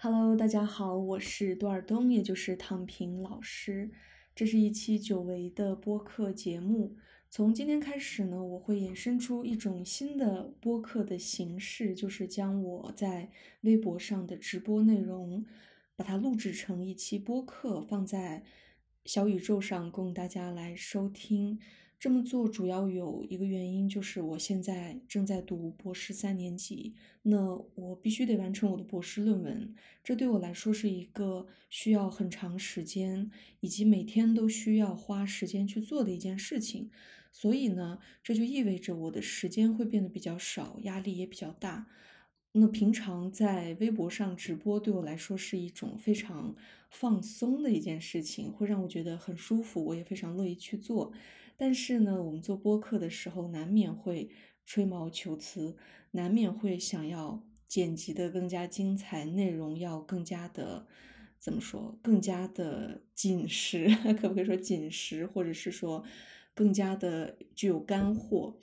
Hello，大家好，我是多尔东，也就是躺平老师。这是一期久违的播客节目。从今天开始呢，我会衍生出一种新的播客的形式，就是将我在微博上的直播内容，把它录制成一期播客，放在小宇宙上供大家来收听。这么做主要有一个原因，就是我现在正在读博士三年级，那我必须得完成我的博士论文，这对我来说是一个需要很长时间，以及每天都需要花时间去做的一件事情，所以呢，这就意味着我的时间会变得比较少，压力也比较大。那平常在微博上直播对我来说是一种非常放松的一件事情，会让我觉得很舒服，我也非常乐意去做。但是呢，我们做播客的时候，难免会吹毛求疵，难免会想要剪辑的更加精彩，内容要更加的怎么说，更加的紧实，可不可以说紧实，或者是说更加的具有干货？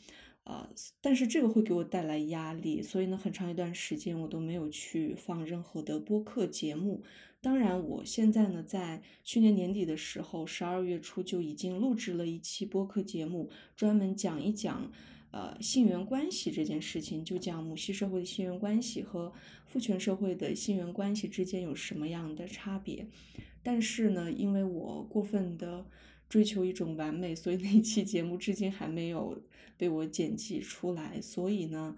啊，但是这个会给我带来压力，所以呢，很长一段时间我都没有去放任何的播客节目。当然，我现在呢，在去年年底的时候，十二月初就已经录制了一期播客节目，专门讲一讲，呃，性缘关系这件事情，就讲母系社会的性缘关系和父权社会的性缘关系之间有什么样的差别。但是呢，因为我过分的追求一种完美，所以那期节目至今还没有被我剪辑出来。所以呢，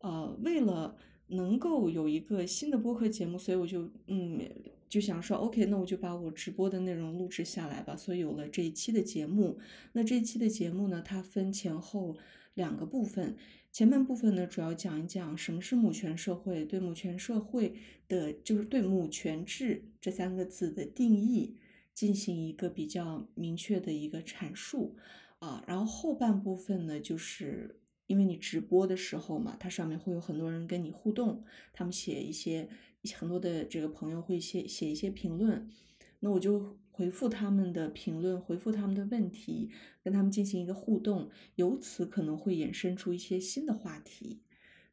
呃，为了能够有一个新的播客节目，所以我就嗯。就想说，OK，那我就把我直播的内容录制下来吧。所以有了这一期的节目。那这一期的节目呢，它分前后两个部分。前半部分呢，主要讲一讲什么是母权社会，对母权社会的，就是对母权制这三个字的定义进行一个比较明确的一个阐述啊。然后后半部分呢，就是因为你直播的时候嘛，它上面会有很多人跟你互动，他们写一些。很多的这个朋友会写写一些评论，那我就回复他们的评论，回复他们的问题，跟他们进行一个互动，由此可能会衍生出一些新的话题，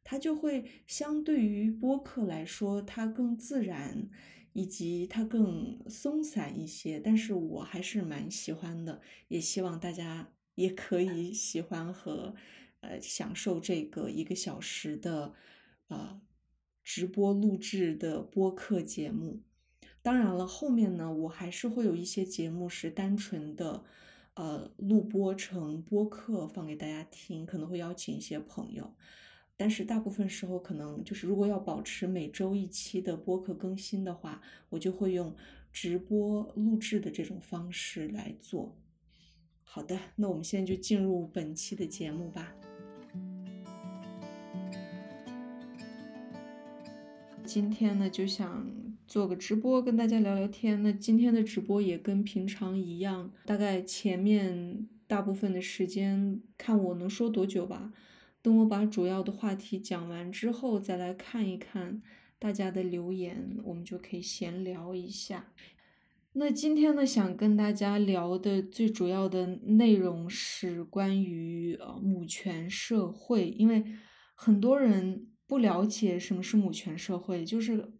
它就会相对于播客来说，它更自然，以及它更松散一些。但是我还是蛮喜欢的，也希望大家也可以喜欢和呃享受这个一个小时的呃。直播录制的播客节目，当然了，后面呢，我还是会有一些节目是单纯的，呃，录播成播客放给大家听，可能会邀请一些朋友，但是大部分时候可能就是如果要保持每周一期的播客更新的话，我就会用直播录制的这种方式来做。好的，那我们现在就进入本期的节目吧。今天呢，就想做个直播，跟大家聊聊天。那今天的直播也跟平常一样，大概前面大部分的时间，看我能说多久吧。等我把主要的话题讲完之后，再来看一看大家的留言，我们就可以闲聊一下。那今天呢，想跟大家聊的最主要的内容是关于呃母权社会，因为很多人。不了解什么是母权社会，就是，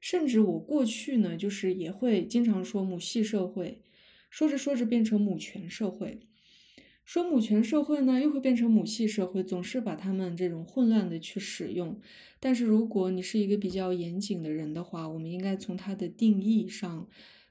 甚至我过去呢，就是也会经常说母系社会，说着说着变成母权社会，说母权社会呢又会变成母系社会，总是把他们这种混乱的去使用。但是如果你是一个比较严谨的人的话，我们应该从它的定义上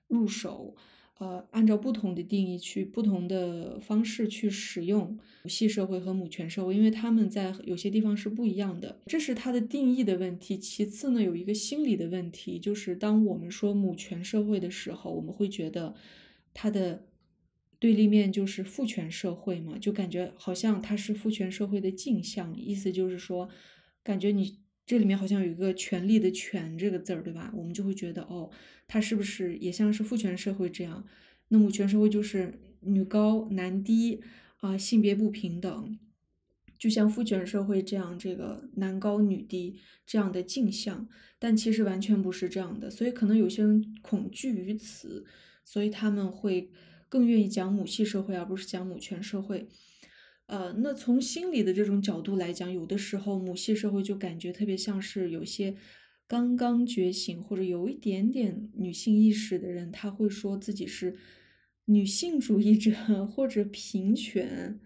入手。呃，按照不同的定义去不同的方式去使用母系社会和母权社会，因为他们在有些地方是不一样的，这是它的定义的问题。其次呢，有一个心理的问题，就是当我们说母权社会的时候，我们会觉得它的对立面就是父权社会嘛，就感觉好像它是父权社会的镜像，意思就是说，感觉你。这里面好像有一个“权力”的“权”这个字儿，对吧？我们就会觉得，哦，它是不是也像是父权社会这样？那母权社会就是女高男低啊，性别不平等，就像父权社会这样，这个男高女低这样的镜像。但其实完全不是这样的，所以可能有些人恐惧于此，所以他们会更愿意讲母系社会，而不是讲母权社会。呃，那从心理的这种角度来讲，有的时候母系社会就感觉特别像是有些刚刚觉醒或者有一点点女性意识的人，他会说自己是女性主义者 或者平权，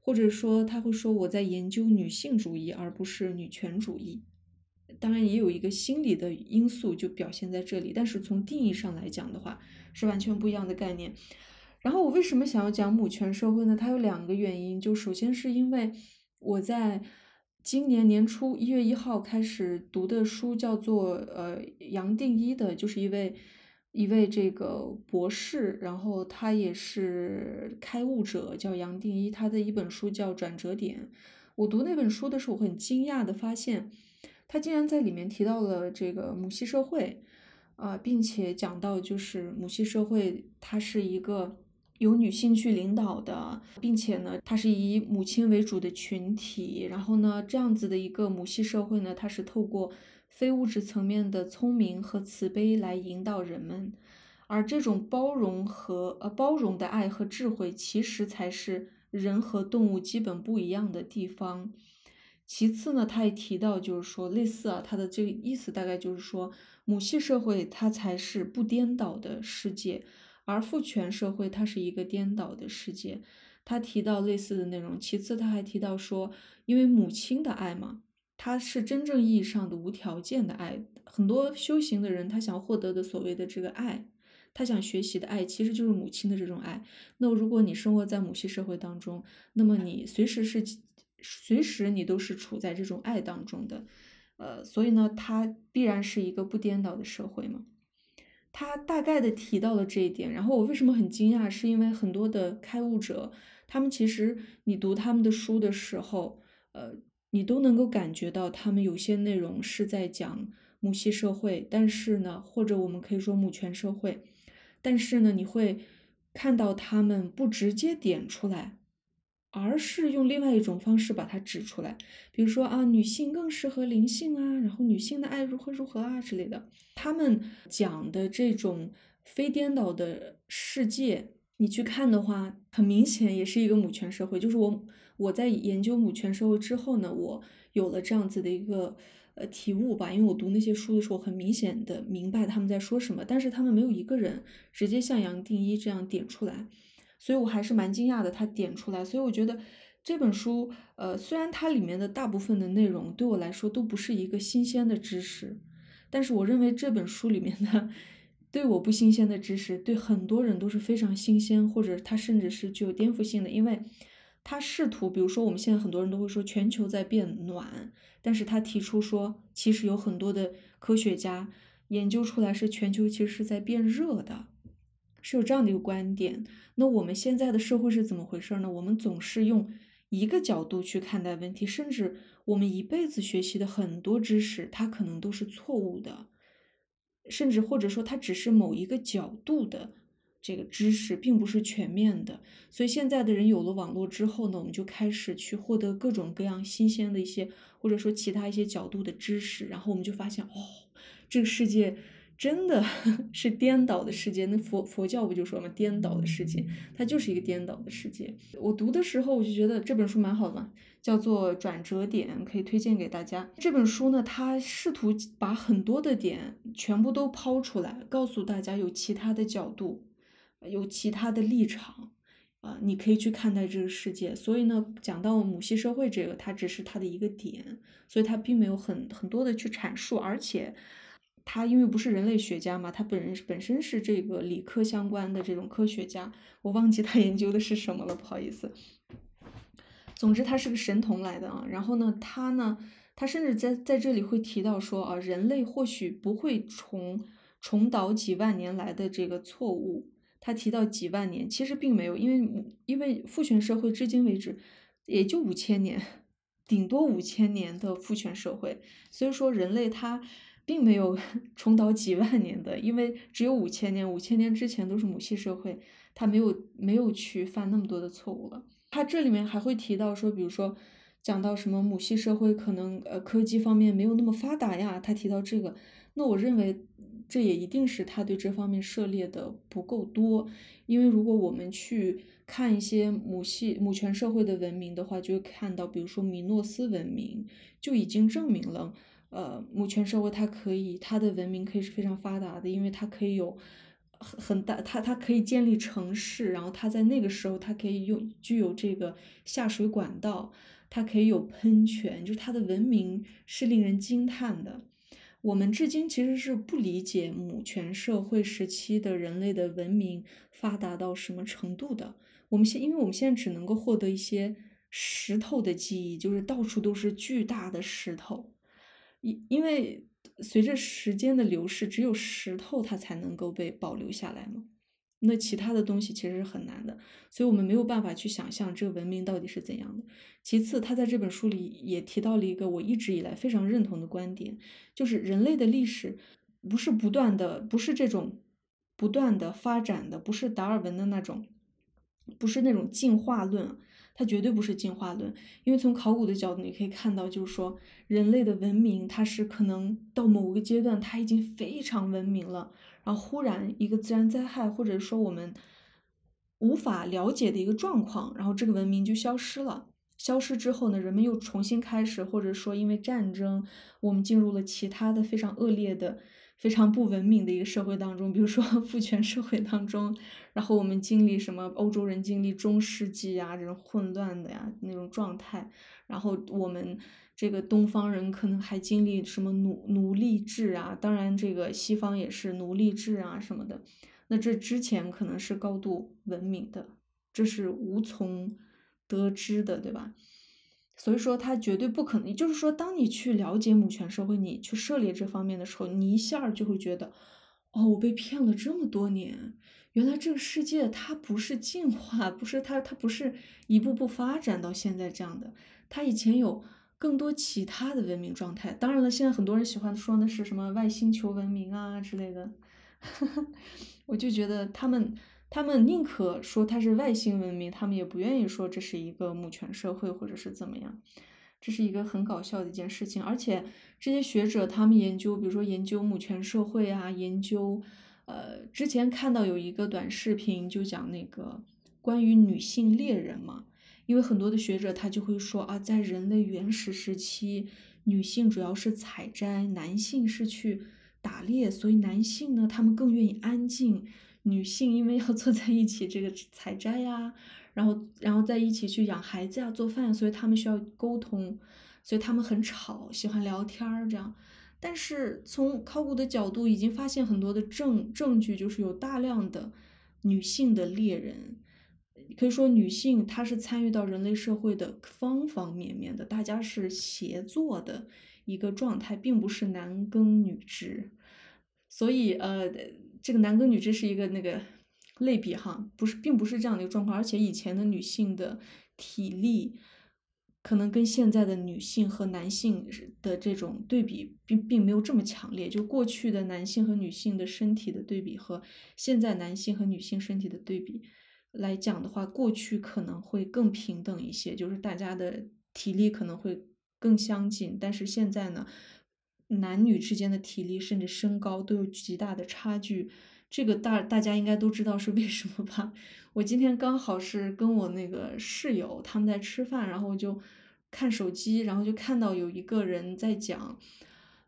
或者说他会说我在研究女性主义而不是女权主义。当然也有一个心理的因素就表现在这里，但是从定义上来讲的话，是完全不一样的概念。然后我为什么想要讲母权社会呢？它有两个原因，就首先是因为我在今年年初一月一号开始读的书叫做呃杨定一的，就是一位一位这个博士，然后他也是开悟者，叫杨定一，他的一本书叫《转折点》。我读那本书的时候，我很惊讶的发现。他竟然在里面提到了这个母系社会，啊，并且讲到就是母系社会，它是一个由女性去领导的，并且呢，它是以母亲为主的群体。然后呢，这样子的一个母系社会呢，它是透过非物质层面的聪明和慈悲来引导人们，而这种包容和呃包容的爱和智慧，其实才是人和动物基本不一样的地方。其次呢，他也提到，就是说类似啊，他的这个意思大概就是说，母系社会它才是不颠倒的世界，而父权社会它是一个颠倒的世界。他提到类似的内容。其次他还提到说，因为母亲的爱嘛，它是真正意义上的无条件的爱。很多修行的人，他想获得的所谓的这个爱，他想学习的爱，其实就是母亲的这种爱。那如果你生活在母系社会当中，那么你随时是。随时你都是处在这种爱当中的，呃，所以呢，它必然是一个不颠倒的社会嘛。他大概的提到了这一点，然后我为什么很惊讶，是因为很多的开悟者，他们其实你读他们的书的时候，呃，你都能够感觉到他们有些内容是在讲母系社会，但是呢，或者我们可以说母权社会，但是呢，你会看到他们不直接点出来。而是用另外一种方式把它指出来，比如说啊，女性更适合灵性啊，然后女性的爱如何如何啊之类的。他们讲的这种非颠倒的世界，你去看的话，很明显也是一个母权社会。就是我我在研究母权社会之后呢，我有了这样子的一个呃体悟吧。因为我读那些书的时候，很明显的明白他们在说什么，但是他们没有一个人直接像杨定一这样点出来。所以我还是蛮惊讶的，他点出来，所以我觉得这本书，呃，虽然它里面的大部分的内容对我来说都不是一个新鲜的知识，但是我认为这本书里面的对我不新鲜的知识，对很多人都是非常新鲜，或者它甚至是具有颠覆性的，因为他试图，比如说我们现在很多人都会说全球在变暖，但是他提出说，其实有很多的科学家研究出来是全球其实是在变热的。是有这样的一个观点，那我们现在的社会是怎么回事呢？我们总是用一个角度去看待问题，甚至我们一辈子学习的很多知识，它可能都是错误的，甚至或者说它只是某一个角度的这个知识，并不是全面的。所以现在的人有了网络之后呢，我们就开始去获得各种各样新鲜的一些，或者说其他一些角度的知识，然后我们就发现，哦，这个世界。真的 是颠倒的世界，那佛佛教不就说嘛，颠倒的世界，它就是一个颠倒的世界。我读的时候，我就觉得这本书蛮好的，叫做《转折点》，可以推荐给大家。这本书呢，它试图把很多的点全部都抛出来，告诉大家有其他的角度，有其他的立场，啊，你可以去看待这个世界。所以呢，讲到母系社会这个，它只是它的一个点，所以它并没有很很多的去阐述，而且。他因为不是人类学家嘛，他本人本身是这个理科相关的这种科学家，我忘记他 研究的是什么了，不好意思。总之他是个神童来的啊。然后呢，他呢，他甚至在在这里会提到说啊，人类或许不会重重蹈几万年来的这个错误。他提到几万年，其实并没有，因为因为父权社会至今为止也就五千年，顶多五千年的父权社会，所以说人类他。并没有 重蹈几万年的，因为只有五千年，五千年之前都是母系社会，他没有没有去犯那么多的错误了。他这里面还会提到说，比如说讲到什么母系社会可能呃科技方面没有那么发达呀，他提到这个，那我认为这也一定是他对这方面涉猎的不够多，因为如果我们去看一些母系母权社会的文明的话，就会看到，比如说米诺斯文明就已经证明了。呃，母权社会它可以，它的文明可以是非常发达的，因为它可以有很很大，它它可以建立城市，然后它在那个时候它可以用具有这个下水管道，它可以有喷泉，就是它的文明是令人惊叹的。我们至今其实是不理解母权社会时期的人类的文明发达到什么程度的。我们现，因为我们现在只能够获得一些石头的记忆，就是到处都是巨大的石头。因因为随着时间的流逝，只有石头它才能够被保留下来嘛。那其他的东西其实是很难的，所以我们没有办法去想象这个文明到底是怎样的。其次，他在这本书里也提到了一个我一直以来非常认同的观点，就是人类的历史不是不断的，不是这种不断的发展的，不是达尔文的那种，不是那种进化论，它绝对不是进化论。因为从考古的角度，你可以看到，就是说人类的文明，它是可能到某个阶段，它已经非常文明了。然后忽然一个自然灾害，或者说我们无法了解的一个状况，然后这个文明就消失了。消失之后呢，人们又重新开始，或者说因为战争，我们进入了其他的非常恶劣的、非常不文明的一个社会当中，比如说 父权社会当中。然后我们经历什么？欧洲人经历中世纪呀，这种混乱的呀那种状态。然后我们。这个东方人可能还经历什么奴奴隶制啊？当然，这个西方也是奴隶制啊什么的。那这之前可能是高度文明的，这是无从得知的，对吧？所以说，他绝对不可能。就是说，当你去了解母权社会，你去涉猎这方面的时候，你一下就会觉得，哦，我被骗了这么多年。原来这个世界它不是进化，不是它，它不是一步步发展到现在这样的。它以前有。更多其他的文明状态，当然了，现在很多人喜欢说的是什么外星球文明啊之类的，我就觉得他们他们宁可说它是外星文明，他们也不愿意说这是一个母权社会或者是怎么样，这是一个很搞笑的一件事情。而且这些学者他们研究，比如说研究母权社会啊，研究呃，之前看到有一个短视频就讲那个关于女性猎人嘛。因为很多的学者他就会说啊，在人类原始时期，女性主要是采摘，男性是去打猎，所以男性呢，他们更愿意安静，女性因为要坐在一起这个采摘呀，然后然后在一起去养孩子呀、做饭，所以他们需要沟通，所以他们很吵，喜欢聊天儿这样。但是从考古的角度，已经发现很多的证证据，就是有大量的女性的猎人。可以说，女性她是参与到人类社会的方方面面的，大家是协作的一个状态，并不是男耕女织。所以，呃，这个男耕女织是一个那个类比哈，不是，并不是这样的一个状况。而且以前的女性的体力，可能跟现在的女性和男性的这种对比，并并没有这么强烈。就过去的男性和女性的身体的对比，和现在男性和女性身体的对比。来讲的话，过去可能会更平等一些，就是大家的体力可能会更相近。但是现在呢，男女之间的体力甚至身高都有极大的差距。这个大大家应该都知道是为什么吧？我今天刚好是跟我那个室友他们在吃饭，然后就看手机，然后就看到有一个人在讲，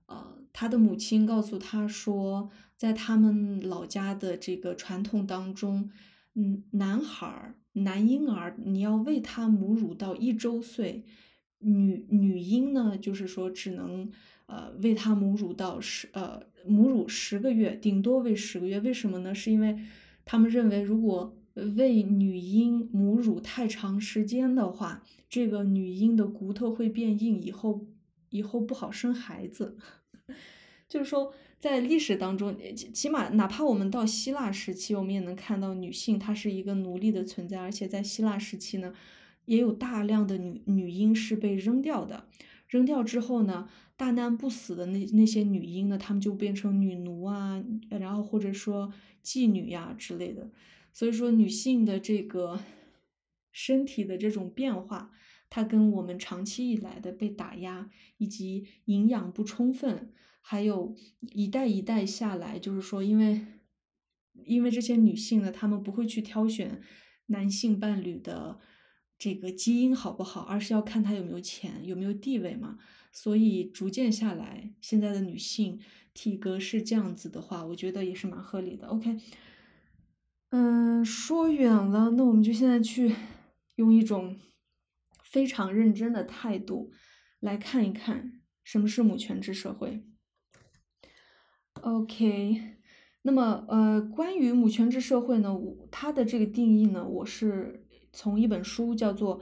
呃，他的母亲告诉他说，在他们老家的这个传统当中。嗯，男孩儿、男婴儿，你要喂他母乳到一周岁；女女婴呢，就是说只能呃喂她母乳到十呃母乳十个月，顶多喂十个月。为什么呢？是因为他们认为，如果喂女婴母乳太长时间的话，这个女婴的骨头会变硬，以后以后不好生孩子。就是说。在历史当中，起码哪怕我们到希腊时期，我们也能看到女性她是一个奴隶的存在，而且在希腊时期呢，也有大量的女女婴是被扔掉的。扔掉之后呢，大难不死的那那些女婴呢，她们就变成女奴啊，然后或者说妓女呀之类的。所以说，女性的这个身体的这种变化，它跟我们长期以来的被打压以及营养不充分。还有一代一代下来，就是说，因为因为这些女性呢，她们不会去挑选男性伴侣的这个基因好不好，而是要看她有没有钱，有没有地位嘛。所以逐渐下来，现在的女性体格是这样子的话，我觉得也是蛮合理的。OK，嗯，说远了，那我们就现在去用一种非常认真的态度来看一看什么是母权制社会。OK，那么呃，关于母权制社会呢，我它的这个定义呢，我是从一本书叫做。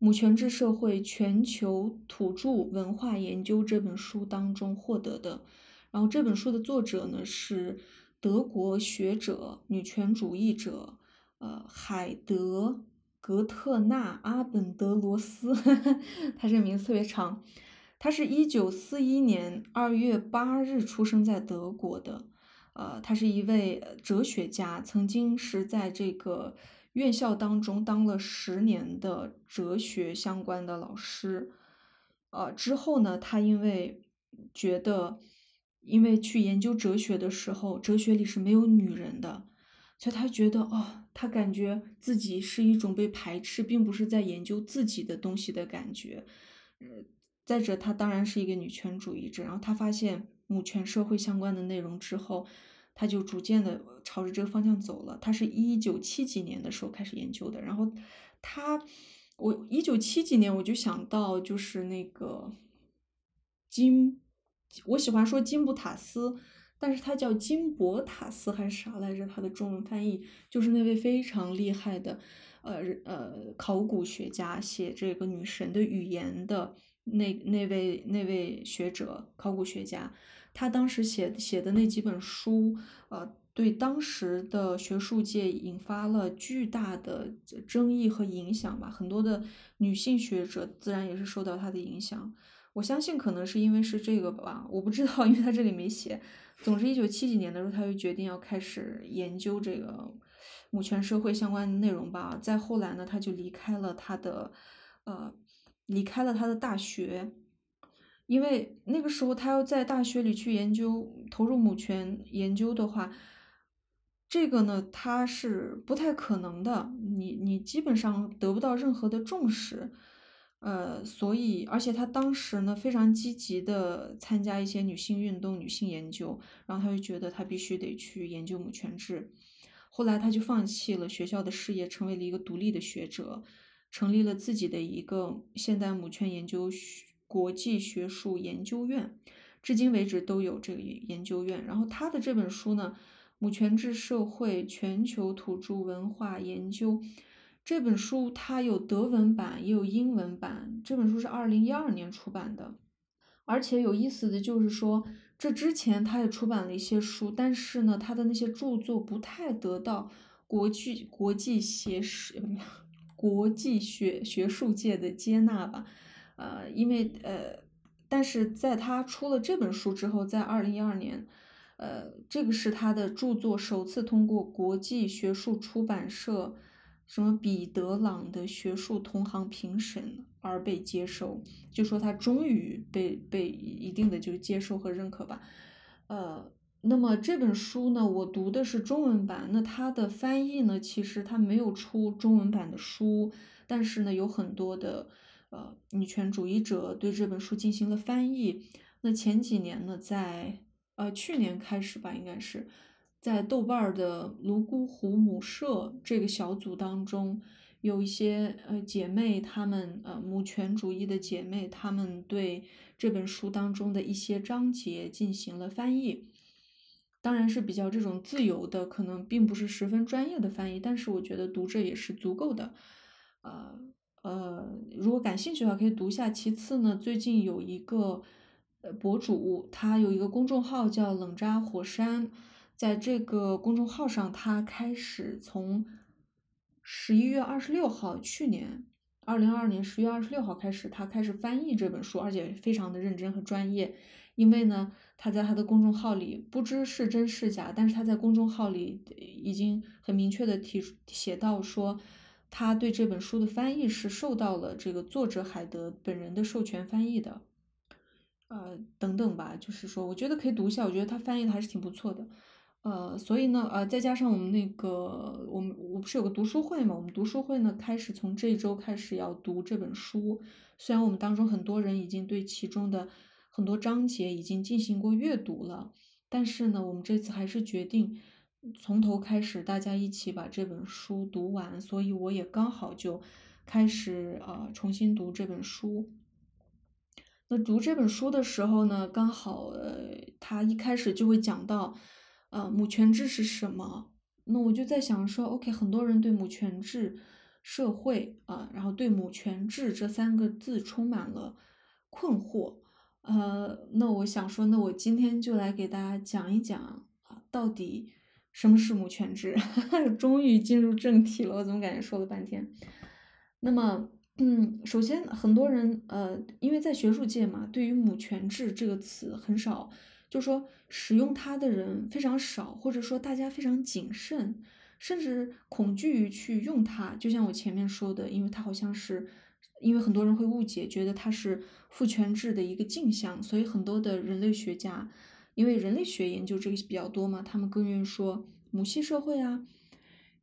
《母权制社会全球土著文化研究》这本书当中获得的，然后这本书的作者呢是德国学者、女权主义者，呃，海德格特纳阿本德罗斯，他这个名字特别长，他是一九四一年二月八日出生在德国的，呃，他是一位哲学家，曾经是在这个。院校当中当了十年的哲学相关的老师，呃，之后呢，他因为觉得，因为去研究哲学的时候，哲学里是没有女人的，所以他觉得，哦，他感觉自己是一种被排斥，并不是在研究自己的东西的感觉。呃，再者，他当然是一个女权主义者，然后他发现母权社会相关的内容之后。他就逐渐的朝着这个方向走了。他是一九七几年的时候开始研究的。然后他，我一九七几年我就想到就是那个金，我喜欢说金布塔斯，但是他叫金伯塔斯还是啥来着？他的中文翻译就是那位非常厉害的，呃呃，考古学家，写这个女神的语言的那那位那位学者，考古学家。他当时写写的那几本书，呃，对当时的学术界引发了巨大的争议和影响吧。很多的女性学者自然也是受到他的影响。我相信可能是因为是这个吧，我不知道，因为他这里没写。总之，一九七几年的时候，他就决定要开始研究这个母权社会相关的内容吧。再后来呢，他就离开了他的，呃，离开了他的大学。因为那个时候他要在大学里去研究投入母权研究的话，这个呢他是不太可能的，你你基本上得不到任何的重视，呃，所以而且他当时呢非常积极的参加一些女性运动、女性研究，然后他就觉得他必须得去研究母权制，后来他就放弃了学校的事业，成为了一个独立的学者，成立了自己的一个现代母权研究。国际学术研究院，至今为止都有这个研究院。然后他的这本书呢，《母权制社会全球土著文化研究》这本书，它有德文版也有英文版。这本书是二零一二年出版的，而且有意思的就是说，这之前他也出版了一些书，但是呢，他的那些著作不太得到国际国际学史国际学学术界的接纳吧。呃，因为呃，但是在他出了这本书之后，在二零一二年，呃，这个是他的著作首次通过国际学术出版社什么彼得朗的学术同行评审而被接受，就说他终于被被一定的就接受和认可吧。呃，那么这本书呢，我读的是中文版，那它的翻译呢，其实它没有出中文版的书，但是呢，有很多的。呃，女权主义者对这本书进行了翻译。那前几年呢，在呃去年开始吧，应该是在豆瓣的泸沽湖母社这个小组当中，有一些呃姐妹，她们呃母权主义的姐妹，她们对这本书当中的一些章节进行了翻译。当然是比较这种自由的，可能并不是十分专业的翻译，但是我觉得读着也是足够的，呃。呃，如果感兴趣的话，可以读一下。其次呢，最近有一个呃博主，他有一个公众号叫冷扎火山，在这个公众号上，他开始从十一月二十六号，去年二零二二年十月二十六号开始，他开始翻译这本书，而且非常的认真和专业。因为呢，他在他的公众号里不知是真是假，但是他在公众号里已经很明确的提写到说。他对这本书的翻译是受到了这个作者海德本人的授权翻译的，呃，等等吧，就是说，我觉得可以读一下，我觉得他翻译的还是挺不错的。呃，所以呢，呃，再加上我们那个，我们我不是有个读书会嘛？我们读书会呢，开始从这一周开始要读这本书。虽然我们当中很多人已经对其中的很多章节已经进行过阅读了，但是呢，我们这次还是决定从头开始，大家一起把这本书读完。所以我也刚好就开始呃重新读这本书。那读这本书的时候呢，刚好呃，他一开始就会讲到。呃，母权制是什么？那我就在想说，OK，很多人对母权制社会啊，然后对母权制这三个字充满了困惑。呃，那我想说，那我今天就来给大家讲一讲啊，到底什么是母权制？终于进入正题了，我怎么感觉说了半天？那么，嗯，首先很多人呃，因为在学术界嘛，对于母权制这个词很少。就说使用它的人非常少，或者说大家非常谨慎，甚至恐惧于去用它。就像我前面说的，因为它好像是，因为很多人会误解，觉得它是父权制的一个镜像，所以很多的人类学家，因为人类学研究这个比较多嘛，他们更愿意说母系社会啊，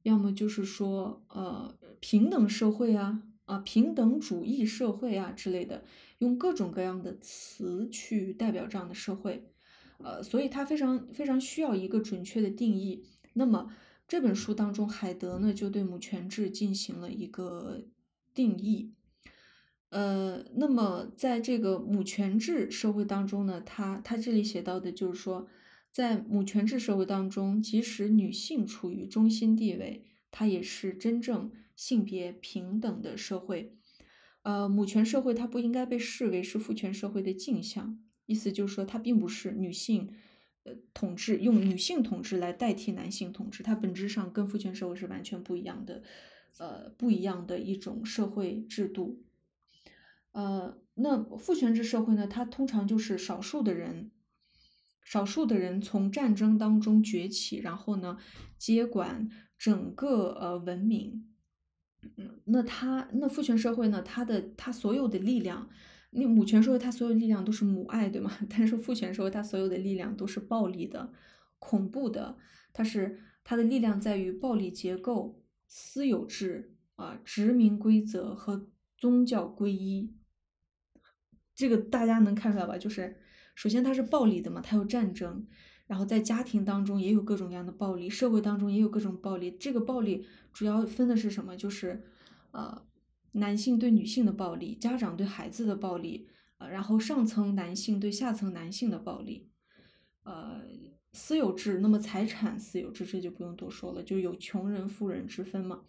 要么就是说呃平等社会啊啊平等主义社会啊之类的，用各种各样的词去代表这样的社会。呃，所以它非常非常需要一个准确的定义。那么这本书当中，海德呢就对母权制进行了一个定义。呃，那么在这个母权制社会当中呢，他他这里写到的就是说，在母权制社会当中，即使女性处于中心地位，它也是真正性别平等的社会。呃，母权社会它不应该被视为是父权社会的镜像。意思就是说，它并不是女性，呃，统治用女性统治来代替男性统治，它本质上跟父权社会是完全不一样的，呃，不一样的一种社会制度。呃，那父权制社会呢，它通常就是少数的人，少数的人从战争当中崛起，然后呢，接管整个呃文明。嗯，那他那父权社会呢，他的他所有的力量。那母权社会，它所有力量都是母爱，对吗？但是父权社会，它所有的力量都是暴力的、恐怖的。它是它的力量在于暴力结构、私有制啊、殖民规则和宗教皈依。这个大家能看出来吧？就是首先它是暴力的嘛，它有战争，然后在家庭当中也有各种各样的暴力，社会当中也有各种暴力。这个暴力主要分的是什么？就是呃。男性对女性的暴力，家长对孩子的暴力，呃，然后上层男性对下层男性的暴力，呃，私有制，那么财产私有制这就不用多说了，就有穷人富人之分嘛，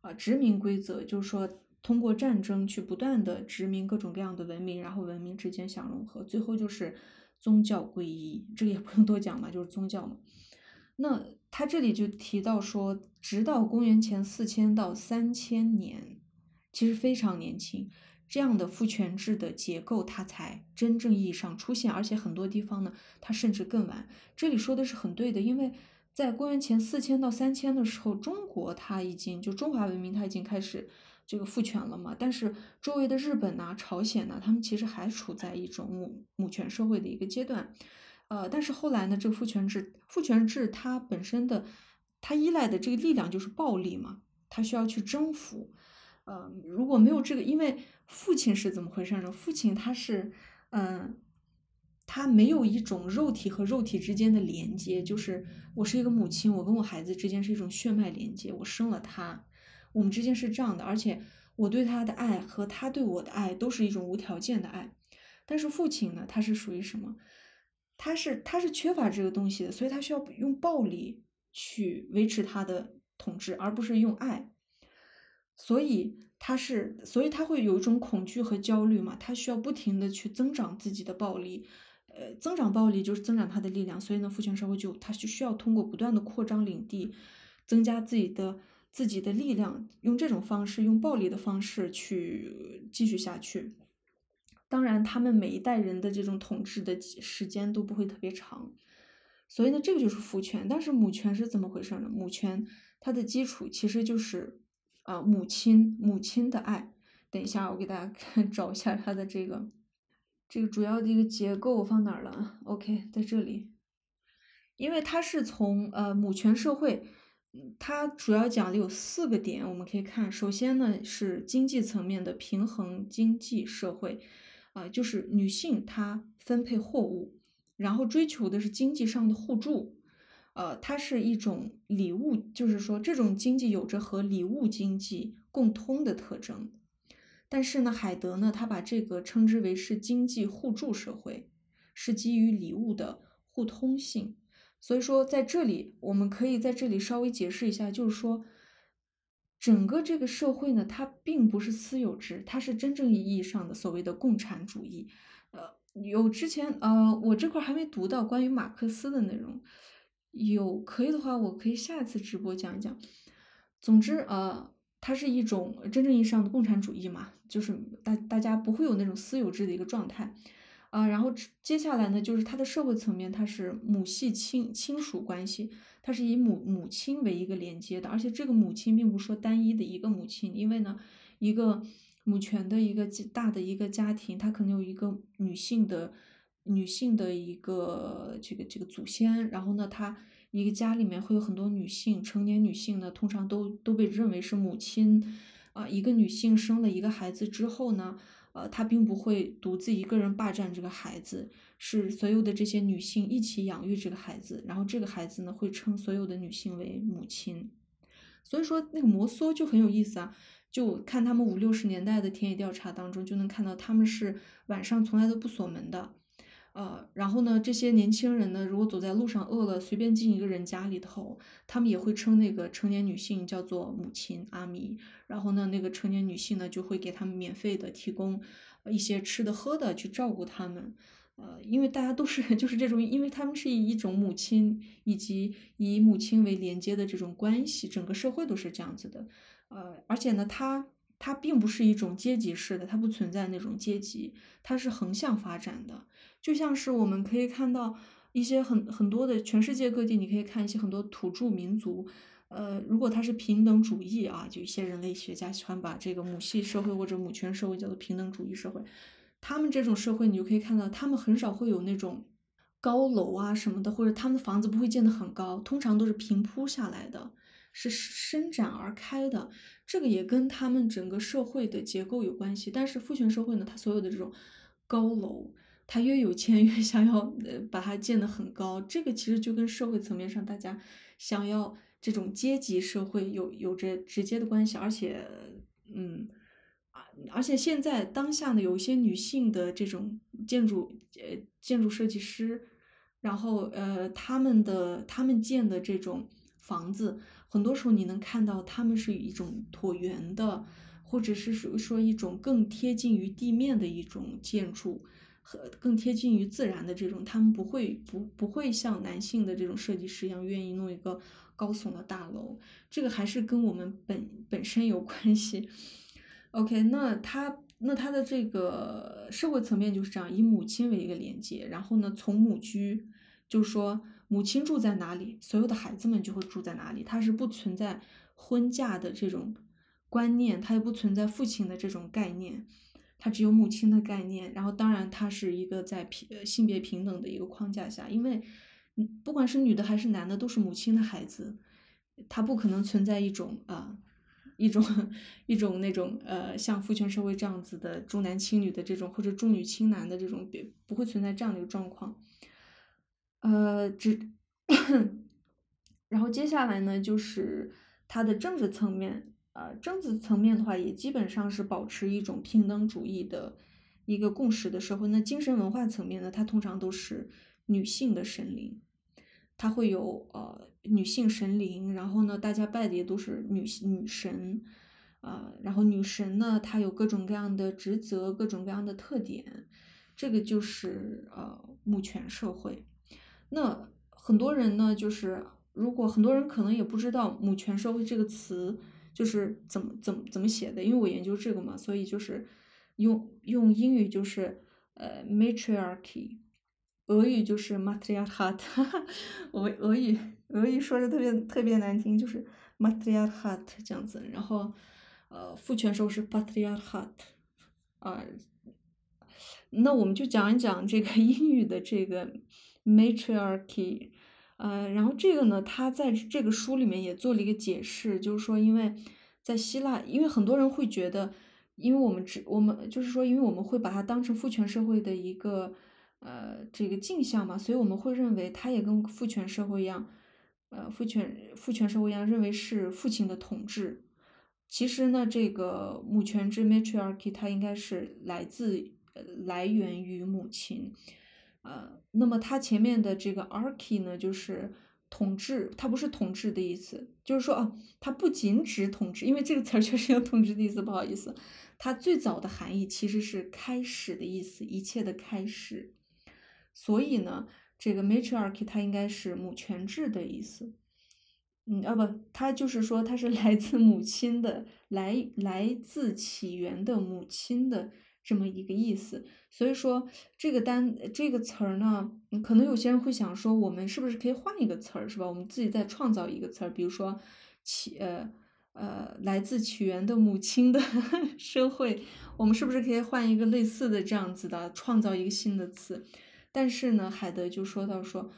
啊，殖民规则就是说通过战争去不断的殖民各种各样的文明，然后文明之间相融合，最后就是宗教皈依，这个也不用多讲嘛，就是宗教嘛。那他这里就提到说，直到公元前四千到三千年。其实非常年轻，这样的父权制的结构，它才真正意义上出现，而且很多地方呢，它甚至更晚。这里说的是很对的，因为在公元前四千到三千的时候，中国它已经就中华文明它已经开始这个父权了嘛。但是周围的日本呐、朝鲜呐，他们其实还处在一种母母权社会的一个阶段。呃，但是后来呢，这个父权制，父权制它本身的，它依赖的这个力量就是暴力嘛，它需要去征服。呃，如果没有这个，因为父亲是怎么回事呢？父亲他是，嗯，他没有一种肉体和肉体之间的连接，就是我是一个母亲，我跟我孩子之间是一种血脉连接，我生了他，我们之间是这样的，而且我对他的爱和他对我的爱都是一种无条件的爱。但是父亲呢，他是属于什么？他是他是缺乏这个东西的，所以他需要用暴力去维持他的统治，而不是用爱。所以他是，所以他会有一种恐惧和焦虑嘛，他需要不停的去增长自己的暴力，呃，增长暴力就是增长他的力量，所以呢，父权社会就他就需要通过不断的扩张领地，增加自己的自己的力量，用这种方式，用暴力的方式去继续下去。当然，他们每一代人的这种统治的时间都不会特别长，所以呢，这个就是父权。但是母权是怎么回事呢？母权它的基础其实就是。啊，母亲，母亲的爱。等一下，我给大家看 找一下它的这个，这个主要的一个结构，我放哪儿了？OK，在这里。因为它是从呃母权社会，它主要讲的有四个点，我们可以看，首先呢是经济层面的平衡经济社会，啊，就是女性她分配货物，然后追求的是经济上的互助，呃，它是一种礼物，就是说这种经济有着和礼物经济共通的特征，但是呢，海德呢，他把这个称之为是经济互助社会，是基于礼物的互通性。所以说，在这里我们可以在这里稍微解释一下，就是说，整个这个社会呢，它并不是私有制，它是真正意义上的所谓的共产主义。呃，有之前呃，我这块还没读到关于马克思的内容，有可以的话，我可以下一次直播讲一讲。总之，呃，它是一种真正意义上的共产主义嘛，就是大大家不会有那种私有制的一个状态。啊，然后接下来呢，就是它的社会层面，它是母系亲亲属关系，它是以母母亲为一个连接的，而且这个母亲并不是说单一的一个母亲，因为呢，一个母权的一个大的一个家庭，它可能有一个女性的女性的一个这个这个祖先，然后呢，它一个家里面会有很多女性，成年女性呢，通常都都被认为是母亲，啊，一个女性生了一个孩子之后呢。呃，她并不会独自一个人霸占这个孩子，是所有的这些女性一起养育这个孩子，然后这个孩子呢会称所有的女性为母亲，所以说那个摩梭就很有意思啊，就看他们五六十年代的田野调查当中就能看到他们是晚上从来都不锁门的。呃，然后呢，这些年轻人呢，如果走在路上饿了，随便进一个人家里头，他们也会称那个成年女性叫做母亲阿米。然后呢，那个成年女性呢，就会给他们免费的提供一些吃的喝的，去照顾他们。呃，因为大家都是 就是这种，因为他们是以一种母亲以及以母亲为连接的这种关系，整个社会都是这样子的。呃，而且呢，他它并不是一种阶级式的，它不存在那种阶级，它是横向发展的。就像是我们可以看到一些很很多的全世界各地，你可以看一些很多土著民族，呃，如果他是平等主义啊，就一些人类学家喜欢把这个母系社会或者母权社会叫做平等主义社会，他们这种社会你就可以看到，他们很少会有那种高楼啊什么的，或者他们的房子不会建得很高，通常都是平铺下来的，是伸展而开的，这个也跟他们整个社会的结构有关系。但是父权社会呢，它所有的这种高楼。他越有钱 越想要呃把它建得很高，这个其实就跟社会层面上大家想要这种阶级社会有有着直接的关系，而且嗯啊，而且现在当下呢，有一些女性的这种建筑呃建筑设计师，然后呃他们的他们建的这种房子，很多时候你能看到他们是一种椭圆的，或者是属于说一种更贴近于地面的一种建筑。和更贴近于自然的这种，他们不会不不会像男性的这种设计师一样愿意弄一个高耸的大楼，这个还是跟我们本本身有关系。OK，那他那他的这个社会层面就是这样，以母亲为一个连接，然后呢，从母居，就是说母亲住在哪里，所有的孩子们就会住在哪里，它是不存在婚嫁的这种观念，它也不存在父亲的这种概念。它只有母亲的概念，然后当然它是一个在平性别平等的一个框架下，因为不管是女的还是男的都是母亲的孩子，它不可能存在一种啊一种一种那种呃像父权社会这样子的重男轻女的这种或者重女轻男的这种别不会存在这样的一个状况，呃只 然后接下来呢就是它的政治层面。呃，政治层面的话，也基本上是保持一种平等主义的一个共识的社会。那精神文化层面呢，它通常都是女性的神灵，它会有呃女性神灵，然后呢，大家拜的也都是女女神，啊，然后女神呢，她有各种各样的职责，各种各样的特点，这个就是呃母权社会。那很多人呢，就是如果很多人可能也不知道母权社会这个词。就是怎么怎么怎么写的，因为我研究这个嘛，所以就是用用英语就是呃 matriarchy，俄语就是 matriarchat，我俄语俄语说的特别特别难听，就是 matriarchat 这样子，然后呃父权社会是 patriarchat，啊，那我们就讲一讲这个 英语的这个 matriarchy。呃，然后这个呢，他在这个书里面也做了一个解释，就是说，因为在希腊，因为很多人会觉得，因为我们只我们就是说，因为我们会把它当成父权社会的一个呃这个镜像嘛，所以我们会认为它也跟父权社会一样，呃，父权父权社会一样，认为是父亲的统治。其实呢，这个母权制 matriarchy 它应该是来自来源于母亲。呃，那么它前面的这个 archy 呢，就是统治，它不是统治的意思，就是说啊，它不仅指统治，因为这个词儿 确实有统治的意思，不好意思，它最早的含义其实是开始的意思，一切的开始，所以呢，这个 matriarchy 它应该是母权制的意思，嗯，啊不，它就是说它是 来自母亲的，来来自起源的母亲的。这么一个意思，所以说这个单这个词儿呢，可能有些人会想说，我们是不是可以换一个词儿，是吧？我们自己再创造一个词儿，比如说起呃呃来自起源的母亲的 社会，我们是不是可以换一个类似的这样子的，创造一个新的词？但是呢，海德就说到说，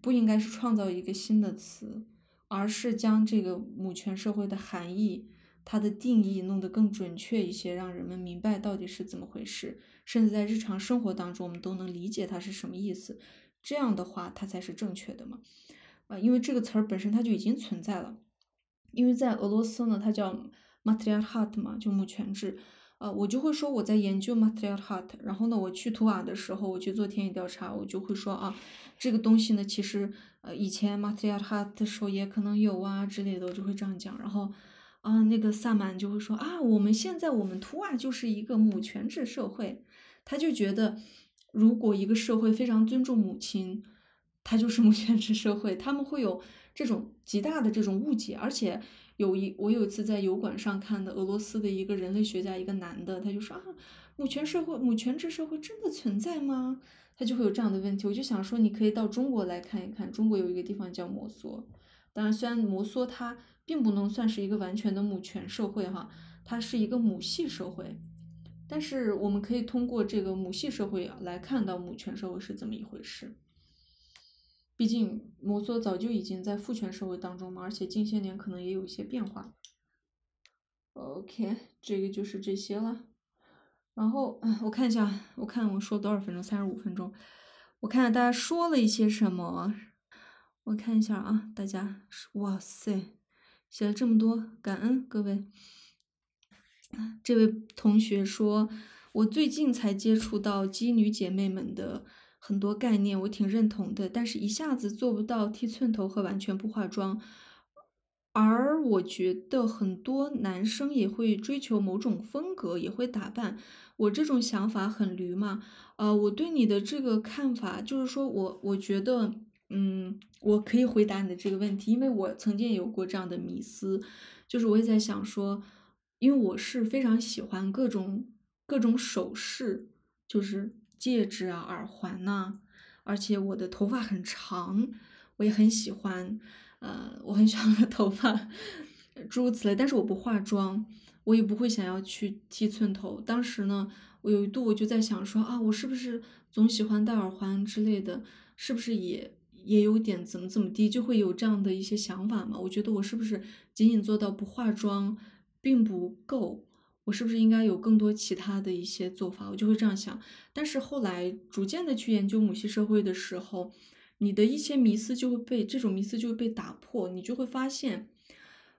不应该是创造一个新的词，而是将这个母权社会的含义。它的定义弄得更准确一些，让人们明白到底是怎么回事，甚至在日常生活当中，我们都能理解它是什么意思。这样的话，它才是正确的嘛？啊，因为这个词儿本身它就已经存在了。因为在俄罗斯呢，它叫 matriarchat 嘛，就母权制。呃，我就会说我在研究 matriarchat，然后呢，我去图瓦的时候，我去做田野调查，我就会说啊，这个东西呢，其实呃以前 matriarchat 的时候也可能有啊之类的，我就会这样讲，然后。啊，那个萨满就会说啊，我们现在我们图瓦就是一个母权制社会，他就觉得，如果一个社会非常尊重母亲，他就是母权制社会，他们会有这种极大的这种误解。而且有一我有一次在油管上看的俄罗斯的一个人类学家，一个男的，他就说啊，母权社会、母权制社会真的存在吗？他就会有这样的问题。我就想说，你可以到中国来看一看，中国有一个地方叫摩梭，当然虽然摩梭它。并不能算是一个完全的母权社会哈，它是一个母系社会，但是我们可以通过这个母系社会来看到母权社会是怎么一回事。毕竟摩梭早就已经在父权社会当中嘛，而且近些年可能也有一些变化。OK，这个就是这些了。然后我看一下，我看我说多少分钟，三十五分钟。我看看大家说了一些什么，我看一下啊，大家，哇塞。写了这么多，感恩各位。这位同学说，我最近才接触到基女姐妹们的很多概念，我挺认同的，但是一下子做不到剃寸头和完全不化妆。而我觉得很多男生也会追求某种风格，也会打扮。我这种想法很驴嘛？呃，我对你的这个看法，就是说我我觉得。嗯，我可以回答你的这个问题，因为我曾经有过这样的迷思，就是我也在想说，因为我是非常喜欢各种各种首饰，就是戒指啊、耳环呐，而且我的头发很长，我也很喜欢，呃，我很喜欢我的头发，诸如此类，但是我不化妆，我也不会想要去剃寸头。当时呢，我有一度我就在想说啊，我是不是总喜欢戴耳环之类的，是不是也？也有点怎么怎么地，就会有这样的一些想法嘛。我觉得我是不是仅仅做到不化妆并不够，我是不是应该有更多其他的一些做法？我就会这样想。但是后来逐渐的去研究母系社会的时候，你的一些迷思就会被这种迷思就会被打破，你就会发现，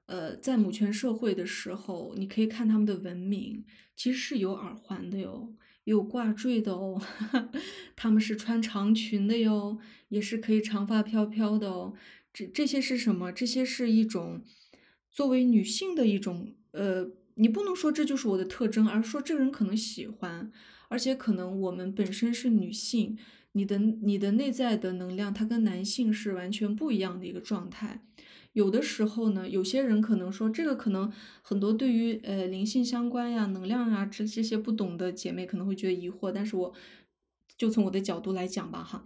呃，在母权社会的时候，你可以看他们的文明其实是有耳环的哟。有挂坠的哦，他们是穿长裙的哟，也是可以长发飘飘的哦。这这些是什么？这些是一种作为女性的一种，呃，你不能说这就是我的特征，而说这个人可能喜欢，而且可能我们本身是女性，你的你的内在的能量，它跟男性是完全不一样的一个状态。有的时候呢，有些人可能说这个可能很多对于呃灵性相关呀、能量啊这这些不懂的姐妹可能会觉得疑惑，但是我就从我的角度来讲吧哈，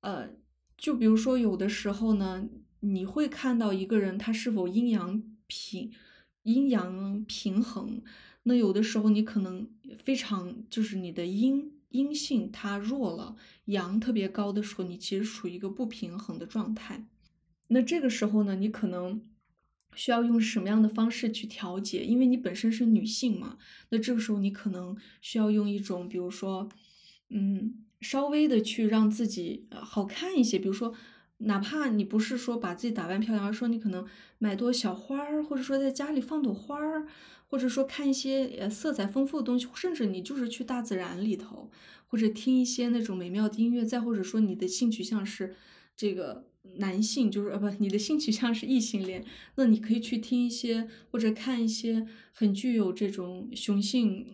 呃，就比如说有的时候呢，你会看到一个人他是否阴阳平阴阳平衡，那有的时候你可能非常就是你的阴阴性它弱了，阳特别高的时候，你其实处于一个不平衡的状态。那这个时候呢，你可能需要用什么样的方式去调节？因为你本身是女性嘛，那这个时候你可能需要用一种，比如说，嗯，稍微的去让自己好看一些，比如说。哪怕你不是说把自己打扮漂亮，而说你可能买朵小花儿，或者说在家里放朵花儿，或者说看一些呃色彩丰富的东西，甚至你就是去大自然里头，或者听一些那种美妙的音乐，再或者说你的性取向是这个男性，就是呃不，你的性取向是异性恋，那你可以去听一些或者看一些很具有这种雄性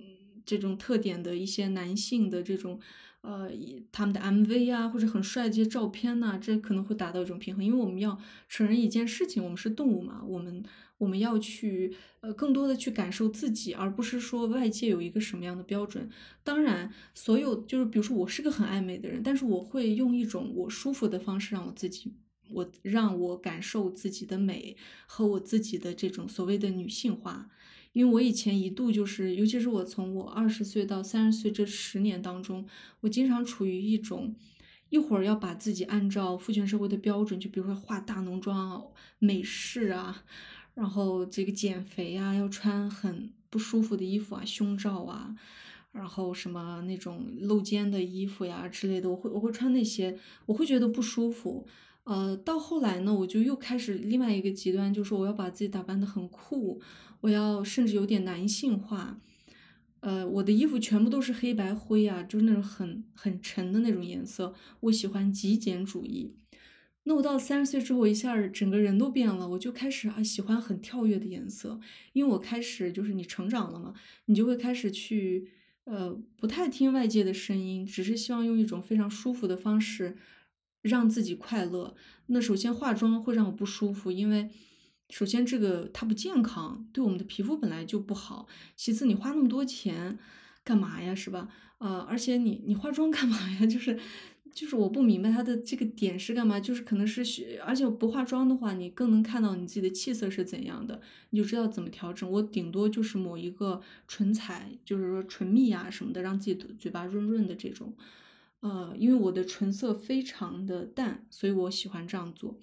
这种特点的一些男性的这种。呃，他们的 MV 啊，或者很帅的这些照片呐，这可能会达到一种平衡。因为我们要承认一件事情，我们是动物嘛，我们我们要去呃更多的去感受自己，而不是说外界有一个什么样的标准。当然，所有就是比如说我是个很爱美的人，但是我会用一种我舒服的方式让我自己，我让我感受自己的美和我自己的这种所谓的女性化。因为我以前一度就是，尤其是我从我二十岁到三十岁这十年当中，我经常处于一种，一会儿要把自己按照父权社会的标准，就比如说化大浓妆啊、美式啊，然后这个减肥啊，要穿很不舒服的衣服啊，胸罩啊，然后什么那种露肩的衣服呀之类的，我会我会穿那些，我会觉得不舒服。呃，到后来呢，我就又开始另外一个极端，就是说我要把自己打扮得很酷。我要甚至有点男性化，呃，我的衣服全部都是黑白灰啊，就是那种很很沉的那种颜色。我喜欢极简主义。那我到三十岁之后，一下整个人都变了，我就开始啊喜欢很跳跃的颜色，因为我开始就是你成长了嘛，你就会开始去呃不太听外界的声音，只是希望用一种非常舒服的方式让自己快乐。那首先化妆会让我不舒服，因为。首先，这个它不健康，对我们的皮肤本来就不好。其次，你花那么多钱干嘛呀？是吧？呃，而且你你化妆干嘛呀？就是就是我不明白它的这个点是干嘛？就是可能是学，而且不化妆的话，你更能看到你自己的气色是怎样的，你就知道怎么调整。我顶多就是抹一个唇彩，就是说唇蜜啊什么的，让自己嘴巴润润的这种。呃，因为我的唇色非常的淡，所以我喜欢这样做。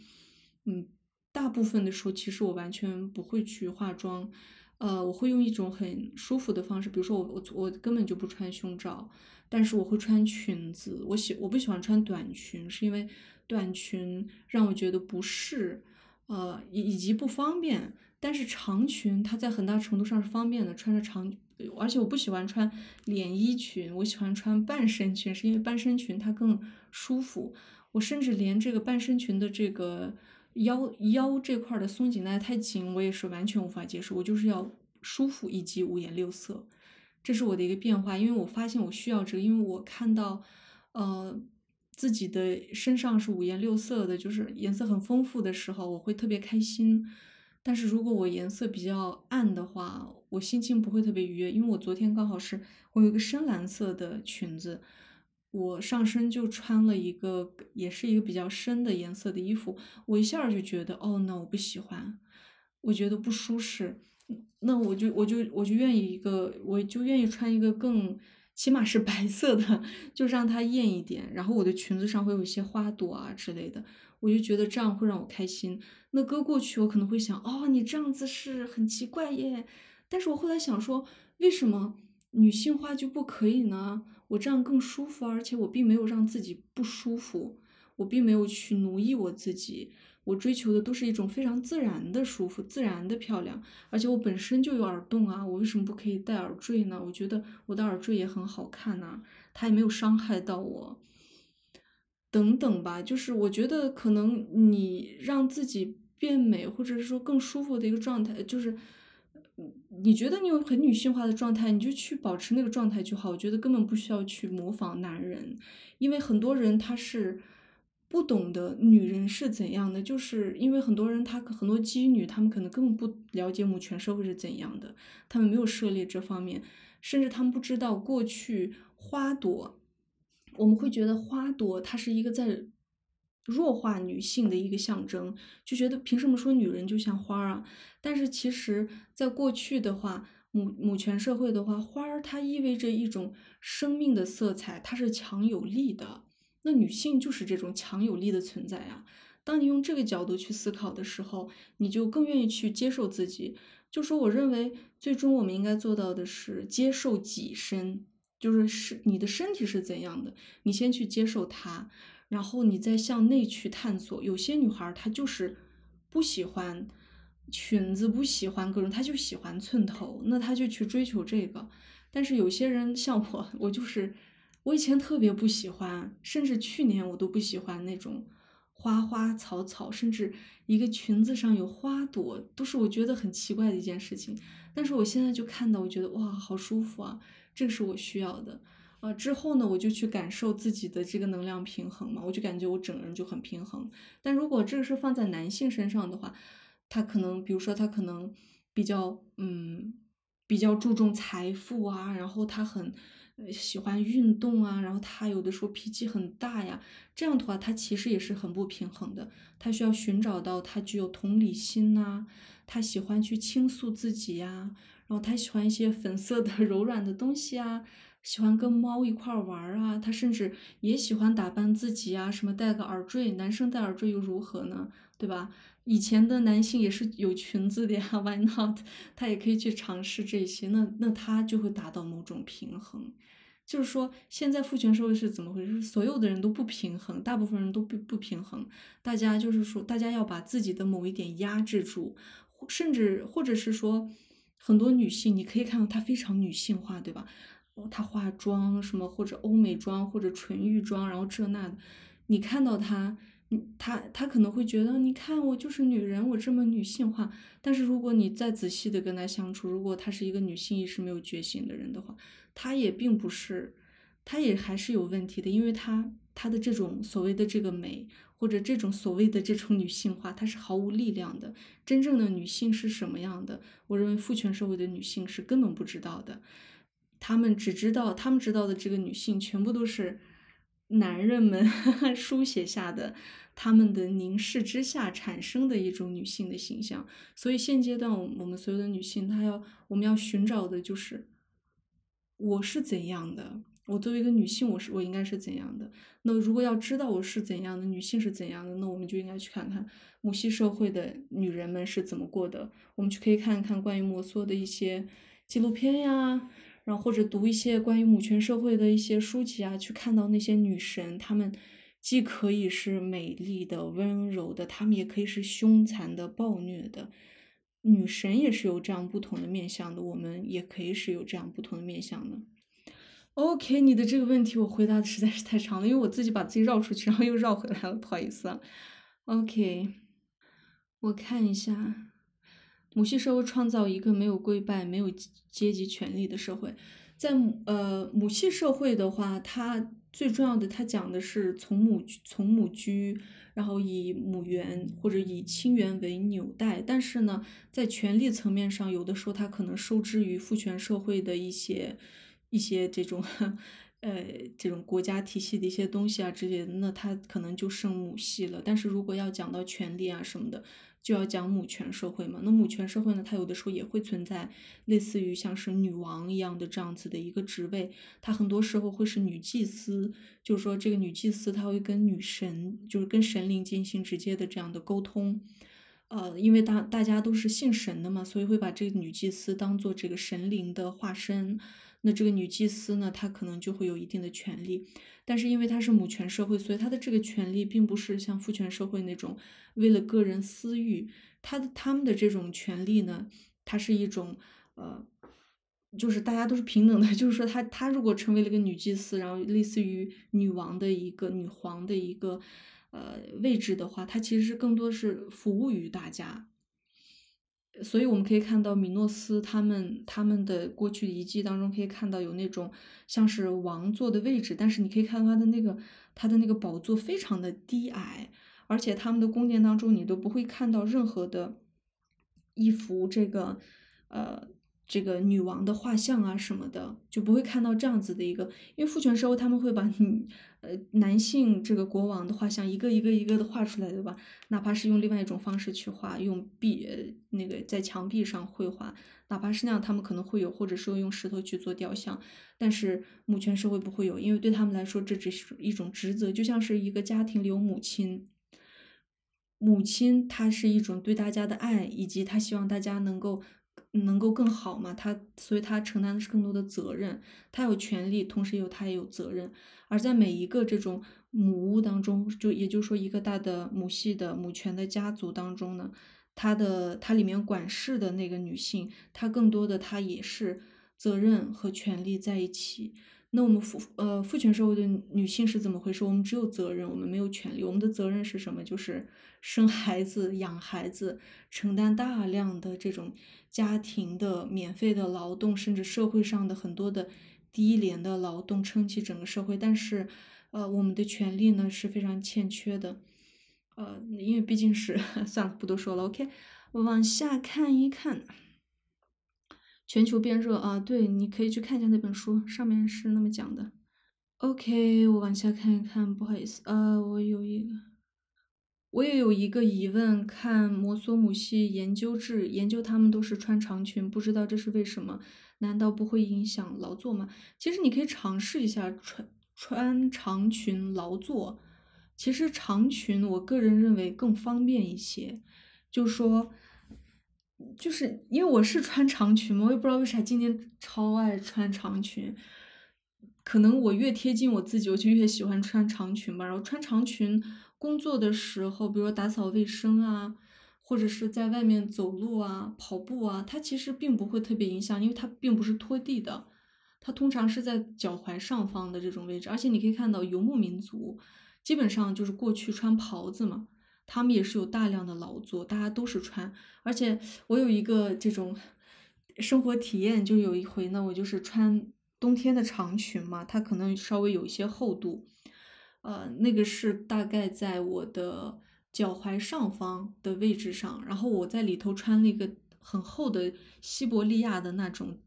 嗯。大部分的时候，其实我完全不会去化妆，呃，我会用一种很舒服的方式，比如说我我我根本就不穿胸罩，但是我会穿裙子，我喜我不喜欢穿短裙，是因为短裙让我觉得不适，呃以以及不方便，但是长裙它在很大程度上是方便的，穿着长，而且我不喜欢穿连衣裙，我喜欢穿半身裙，是因为半身裙它更舒服，我甚至连这个半身裙的这个。腰腰这块的松紧带太紧，我也是完全无法接受。我就是要舒服以及五颜六色，这是我的一个变化。因为我发现我需要这个，因为我看到，呃，自己的身上是五颜六色的，就是颜色很丰富的时候，我会特别开心。但是如果我颜色比较暗的话，我心情不会特别愉悦。因为我昨天刚好是我有一个深蓝色的裙子。我上身就穿了一个，也是一个比较深的颜色的衣服，我一下就觉得，哦那我不喜欢，我觉得不舒适，那我就我就我就愿意一个，我就愿意穿一个更，起码是白色的，就让它艳一点，然后我的裙子上会有一些花朵啊之类的，我就觉得这样会让我开心。那搁过去我可能会想，哦，你这样子是很奇怪耶，但是我后来想说，为什么女性化就不可以呢？我这样更舒服，而且我并没有让自己不舒服，我并没有去奴役我自己，我追求的都是一种非常自然的舒服、自然的漂亮。而且我本身就有耳洞啊，我为什么不可以戴耳坠呢？我觉得我的耳坠也很好看呐，它也没有伤害到我。等等吧，就是我觉得可能你让自己变美，或者是说更舒服的一个状态，就是。你觉得你有很女性化的状态，你就去保持那个状态就好。我觉得根本不需要去模仿男人，因为很多人他是不懂得女人是怎样的，就是因为很多人他很多基女，他们可能根本不了解母权社会是怎样的，他们没有涉猎这方面，甚至他们不知道过去花朵，我们会觉得花朵它是一个在。弱化女性的一个象征，就觉得凭什么说女人就像花儿啊？但是其实，在过去的话，母母权社会的话，花儿它意味着一种生命的色彩，它是强有力的。那女性就是这种强有力的存在啊。当你用这个角度去思考的时候，你就更愿意去接受自己。就说我认为，最终我们应该做到的是接受己身，就是是你的身体是怎样的，你先去接受它，然后你再向内去探索。有些女孩她就是不喜欢裙子，不喜欢各种，她就喜欢寸头，那她就去追求这个。但是有些人像我，我就是我以前特别不喜欢，甚至去年我都不喜欢那种。花花草草，甚至一个裙子上有花朵，都是我觉得很奇怪的一件事情。但是我现在就看到，我觉得哇，好舒服啊，这个是我需要的。呃，之后呢，我就去感受自己的这个能量平衡嘛，我就感觉我整个人就很平衡。但如果这个是放在男性身上的话，他可能，比如说他可能比较，嗯，比较注重财富啊，然后他很。喜欢运动啊，然后他有的时候脾气很大呀，这样的话他其实也是很不平衡的。他需要寻找到他具有同理心呐，他喜欢去倾诉自己呀，然后他喜欢一些粉色的 柔软的东西啊，喜欢跟猫一块玩啊，他甚至也喜欢打扮自己啊，什么戴个耳坠，男生戴耳坠又如何呢？对吧？以前的男性也是有裙子的呀，Why not？他也可以去尝试这些，那那他就会达到某种平衡。就是说，现在父权社会是怎么回事？所有的人都不平衡，大部分人都不不平衡。大家就是说，大家要把自己的某一点压制住，甚至或者是说，很多女性你可以看到她非常女性化，对吧？她化妆什么，或者欧美妆，或者纯欲妆，然后这那的，你看到她。她她可能会觉得，你看我就是女人，我这么女性化。但是如果你再仔细的跟她相处，如果她是一个女性意识没有觉醒的人的话，她也并不是，她也还是有问题的，因为她她的这种所谓的这个美，或者这种所谓的这种女性化，她是毫无力量的。真正的女性是什么样的？我认为父权社会的女性是根本不知道的，他们只知道他们知道的这个女性全部都是。男人们 书写下的，他们的凝视之下产生的一种女性的形象，所以现阶段我们所有的女性，她要我们要寻找的就是我是怎样的，我作为一个女性，我是我应该是怎样的。那如果要知道我是怎样的，女性是怎样的，那我们就应该去看看母系社会的女人们是怎么过的，我们去可以看看关于摩梭的一些纪录片呀。然后或者读一些关于母权社会的一些书籍啊，去看到那些女神，她们既可以是美丽的、温柔的，她们也可以是凶残的、暴虐的。女神也是有这样不同的面相的，我们也可以是有这样不同的面相的。OK，你的这个问题我回答的实在是太长了，因为我自己把自己绕出去，然后又绕回来了，不好意思啊。OK，我看一下。母系社会创造一个没有跪拜、没有阶级权利的社会。在呃母系社会的话，它最重要的，它讲的是从母从母居，然后以母源或者以亲缘为纽带。但是呢，在权力层面上，有的时候它可能受制于父权社会的一些一些这种 呃这种国家体系的一些东西啊之类的，那它可能就剩母系了。但是如果要讲到权利啊什么的。就要讲母权社会嘛，那母权社会呢，它有的时候也会存在类似于像是女王一样的这样子的一个职位，它很多时候会是女祭司，就是说这个女祭司她会跟女神，就是跟神灵进行直接的这样的沟通，呃，因为大大家都是信神的嘛，所以会把这个女祭司当做这个神灵的化身。那这个女祭司呢，她可能就会有一定的权利，但是因为她是母权社会，所以她的这个权利并不是像父权社会那种为了个人私欲，她的他们的这种权利呢，它是一种呃，就是大家都是平等的，就是说她她如果成为了一个女祭司，然后类似于女王的一个女皇的一个呃位置的话，她其实是更多是服务于大家。所以我们可以看到米诺斯他们他们的过去遗迹当中可以看到有那种像是王座的位置，但是你可以看到他的那个他的那个宝座非常的低矮，而且他们的宫殿当中你都不会看到任何的一幅这个呃这个女王的画像啊什么的，就不会看到这样子的一个，因为父权社会他们会把女呃男性这个国王的画像一个一个一个的画出来，对吧？哪怕是用另外一种方式去画，用壁呃那个在墙壁上绘画，哪怕是那样，他们可能会有，或者说用石头去做雕像，但是母权社会不会有，因为对他们来说这只是一种职责，就像是一个家庭里有母亲。母亲，她是一种对大家的爱，以及她希望大家能够能够更好嘛。她所以她承担的是更多的责任，她有权利，同时有她也有责任。而在每一个这种母屋当中，就也就是说一个大的母系的母权的家族当中呢，她的她里面管事的那个女性，她更多的她也是责任和权利在一起。那我们父呃父权社会的女性是怎么回事？我们只有责任，我们没有权利。我们的责任是什么？就是生孩子、养孩子，承担大量的这种家庭的免费的劳动，甚至社会上的很多的低廉的劳动，撑起整个社会。但是，呃，我们的权利呢是非常欠缺的。呃，因为毕竟是 算了，不多说了。OK，往下看一看。全球变热啊，对，你可以去看一下那本书，上面是那么讲的。OK，我往下看一看，不好意思，呃，我有一个，我也有一个疑问，看摩梭母系研究志，研究他们都是穿长裙，不知道这是为什么？难道不会影响劳作吗？其实你可以尝试一下穿穿长裙劳作，其实长裙我个人认为更方便一些，就说。就是因为我是穿长裙嘛，我也不知道为啥今年超爱穿长裙。可能我越贴近我自己，我就越喜欢穿长裙吧。然后穿长裙工作的时候，比如说打扫卫生啊，或者是在外面走路啊、跑步啊，它其实并不会特别影响，因为它并不是拖地的，它通常是在脚踝上方的这种位置。而且你可以看到游牧民族基本上就是过去穿袍子嘛。他们也是有大量的劳作，大家都是穿，而且我有一个这种生活体验，就有一回呢，我就是穿冬天的长裙嘛，它可能稍微有一些厚度，呃，那个是大概在我的脚踝上方的位置上，然后我在里头穿了一个很厚的西伯利亚的那种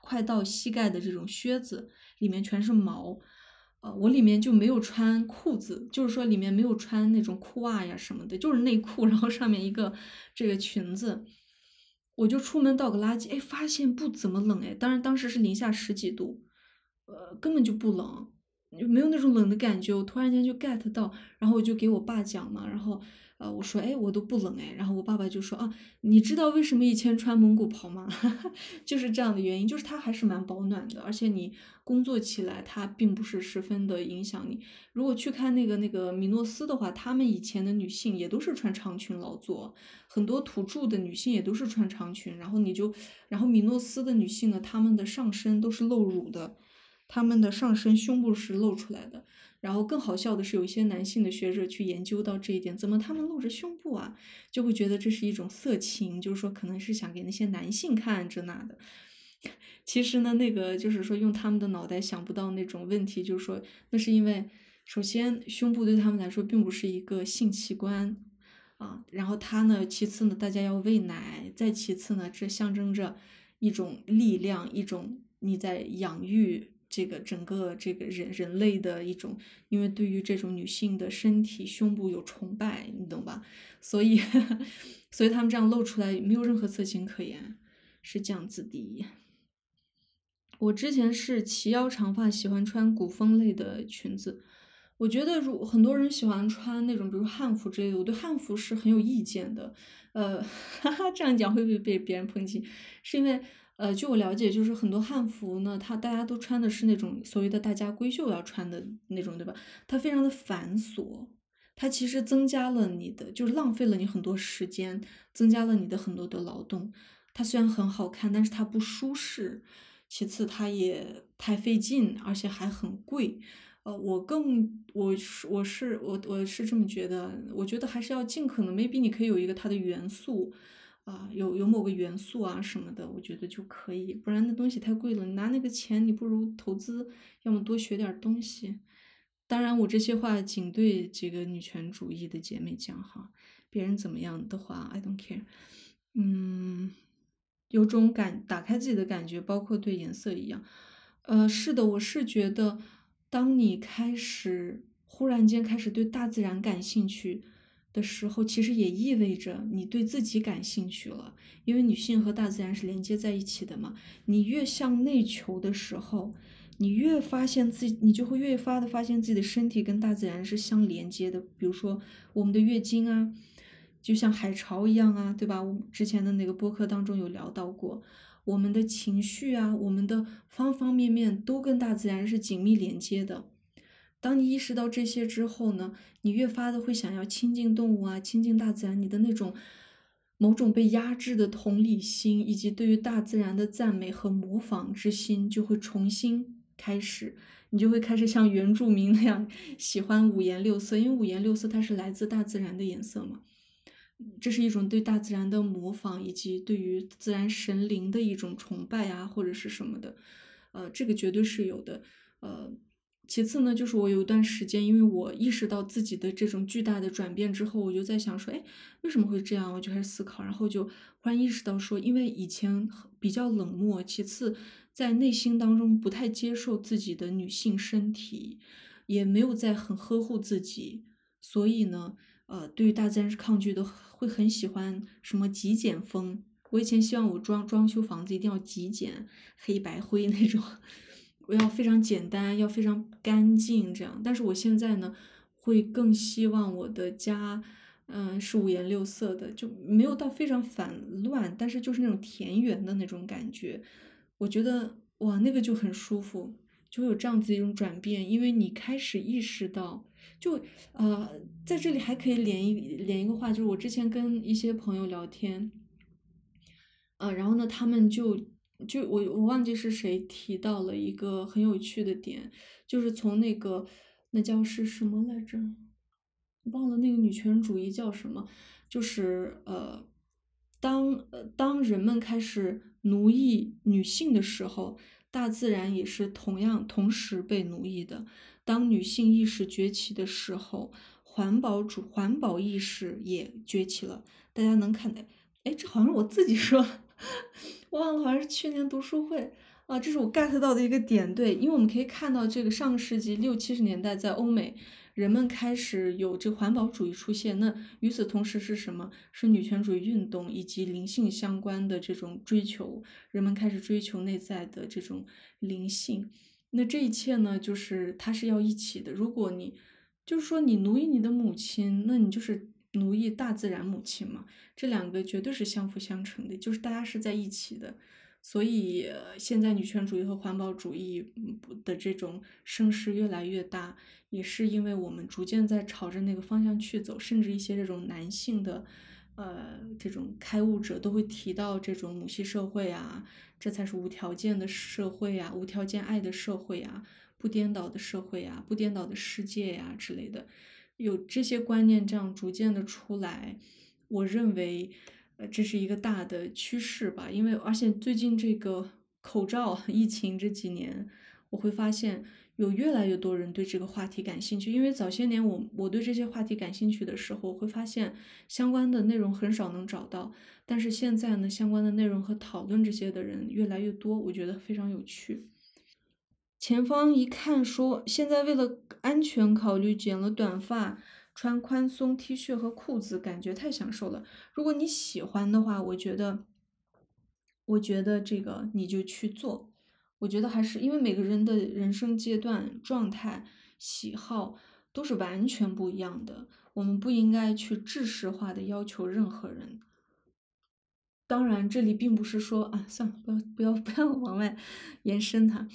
快到膝盖的这种靴子，里面全是毛。我里面就没有穿裤子，就是说里面没有穿那种裤袜呀什么的，就是内裤，然后上面一个这个裙子，我就出门倒个垃圾，哎，发现不怎么冷，哎，当然当时是零下十几度，呃，根本就不冷，没有那种冷的感觉，我突然间就 get 到，然后我就给我爸讲嘛，然后。呃，我说，哎，我都不冷哎，然后我爸爸就说，啊，你知道为什么以前穿蒙古袍吗？就是这样的原因，就是它还是蛮保暖的，而且你工作起来它并不是十分的影响你。如果去看那个那个米诺斯的话，他们以前的女性也都是穿长裙劳作，很多土著的女性也都是穿长裙，然后你就，然后米诺斯的女性呢，她们的上身都是露乳的，她们的上身胸部是露出来的。然后更好笑的是，有一些男性的学者去研究到这一点，怎么他们露着胸部啊？就会觉得这是一种色情，就是说可能是想给那些男性看这那的。其实呢，那个就是说用他们的脑袋想不到那种问题，就是说那是因为首先胸部对他们来说并不是一个性器官啊，然后它呢，其次呢，大家要喂奶，再其次呢，这象征着一种力量，一种你在养育。这个整个这个人人类的一种，因为对于这种女性的身体胸部有崇拜，你懂吧？所以，所以他们这样露出来没有任何色情可言，是这样子的。我之前是齐腰长发，喜欢穿古风类的裙子。我觉得如很多人喜欢穿那种，比如汉服之类的，我对汉服是很有意见的。呃，哈哈，这样讲会不会被别人抨击？是因为。呃，据我了解，就是很多汉服呢，它大家都穿的是那种所谓的大家闺秀要穿的那种，对吧？它非常的繁琐，它其实增加了你的，就是浪费了你很多时间，增加了你的很多的劳动。它虽然很好看，但是它不舒适，其次它也太费劲，而且还很贵。呃，我更我是我是我我是这么觉得，我觉得还是要尽可能，maybe 你可以有一个它的元素。啊，有有某个元素啊什么的，我觉得就可以，不然那东西太贵了。你拿那个钱，你不如投资，要么多学点东西。当然，我这些话仅对这个女权主义的姐妹讲哈，别人怎么样的话，I don't care。嗯，有种感打开自己的感觉，包括对颜色一样。呃，是的，我是觉得，当你开始忽然间开始对大自然感兴趣的时候，其实也意味着你对自己感兴趣了，因为女性和大自然是连接在一起的嘛。你越向内求的时候，你越发现自己，你就会越发的发现自己的身体跟大自然是相连接的。比如说我们的月经啊，就像海潮一样啊，对吧？我们之前的那个播客当中有聊到过。我们的情绪啊，我们的方方面面都跟大自然是紧密连接的。当你意识到这些之后呢，你越发的会想要亲近动物啊，亲近大自然。你的那种某种被压制的同理心，以及对于大自然的赞美和模仿之心，就会重新开始。你就会开始像原住民那样喜欢五颜六色，因为五颜六色它是来自大自然的颜色嘛。这是一种对大自然的模仿，以及对于自然神灵的一种崇拜啊，或者是什么的，呃，这个绝对是有的。呃，其次呢，就是我有一段时间，因为我意识到自己的这种巨大的转变之后，我就在想说，哎，为什么会这样？我就开始思考，然后就忽然意识到说，因为以前比较冷漠，其次在内心当中不太接受自己的女性身体，也没有在很呵护自己，所以呢。呃，对于大自然是抗拒的，会很喜欢什么极简风。我以前希望我装装修房子一定要极简，黑白灰那种，我要非常简单，要非常干净这样。但是我现在呢，会更希望我的家，嗯，是五颜六色的，就没有到非常反乱，但是就是那种田园的那种感觉。我觉得哇，那个就很舒服，就会有这样子一种转变，因为你开始意识到。就呃，在这里还可以连一连一个话，就是我之前跟一些朋友聊天，呃，然后呢，他们就就我我忘记是谁提到了一个很有趣的点，就是从那个那叫是什么来着，忘了那个女权主义叫什么，就是呃，当呃当人们开始奴役女性的时候，大自然也是同样同时被奴役的。当女性意识崛起的时候，环保主环保意识也崛起了。大家能看到，哎，这好像是我自己说，忘了，好像是去年读书会啊，这是我 get 到的一个点。对，因为我们可以看到，这个上个世纪六七十年代，在欧美，人们开始有这环保主义出现。那与此同时是什么？是女权主义运动以及灵性相关的这种追求，人们开始追求内在的这种灵性。那这一切呢，就是它是要一起的。如果你就是说你奴役你的母亲，那你就是奴役大自然母亲嘛。这两个绝对是相辅相成的，就是大家是在一起的。所以现在女权主义和环保主义的这种声势越来越大，也是因为我们逐渐在朝着那个方向去走，甚至一些这种男性的。呃，这种开悟者都会提到这种母系社会啊，这才是无条件的社会啊，无条件爱的社会啊，不颠倒的社会啊，不颠倒的世界呀之类的，有这些观念这样逐渐的出来，我认为，呃，这是一个大的趋势吧，因为而且最近这个口罩疫情这几年，我会发现。有越来越多人对这个话题感兴趣，因为早些年我我对这些话题感兴趣的时候，会发现相关的内容很少能找到，但是现在呢，相关的内容和讨论这些的人越来越多，我觉得非常有趣。前方一看说，现在为了安全考虑剪了短发，穿宽松 T 恤和裤子，感觉太享受了。如果你喜欢的话，我觉得，我觉得这个你就去做。我觉得还是因为每个人的人生阶段、状态、喜好都是完全不一样的，我们不应该去制式化的要求任何人。当然，这里并不是说啊，算了，不要不要不要往外延伸它。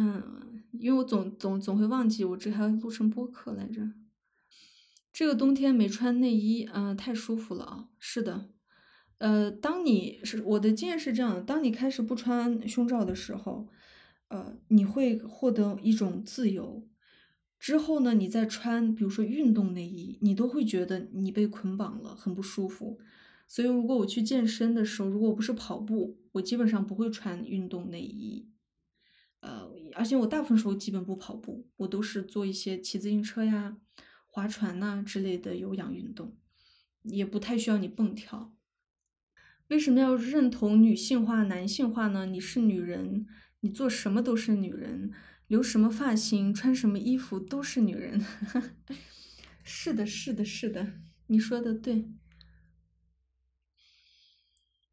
嗯，因为我总总总会忘记我这还要录成播客来着。这个冬天没穿内衣，啊，太舒服了啊！是的。呃，当你是我的经验是这样的，当你开始不穿胸罩的时候，呃，你会获得一种自由。之后呢，你再穿，比如说运动内衣，你都会觉得你被捆绑了，很不舒服。所以，如果我去健身的时候，如果不是跑步，我基本上不会穿运动内衣。呃，而且我大部分时候基本不跑步，我都是做一些骑自行车呀、划船呐之类的有氧运动，也不太需要你蹦跳。为什么要认同女性化、男性化呢？你是女人，你做什么都是女人，留什么发型、穿什么衣服都是女人。是的，是的，是的，你说的对。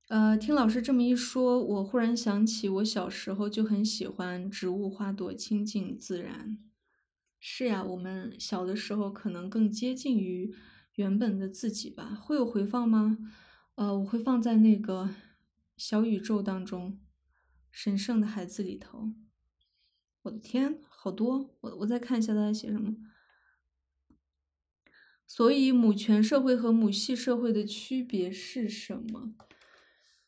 呃，听老师这么一说，我忽然想起我小时候就很喜欢植物、花朵，亲近自然。是呀，我们小的时候可能更接近于原本的自己吧。会有回放吗？呃，我会放在那个小宇宙当中，神圣的孩子里头。我的天，好多！我我再看一下大家写什么。所以，母权社会和母系社会的区别是什么？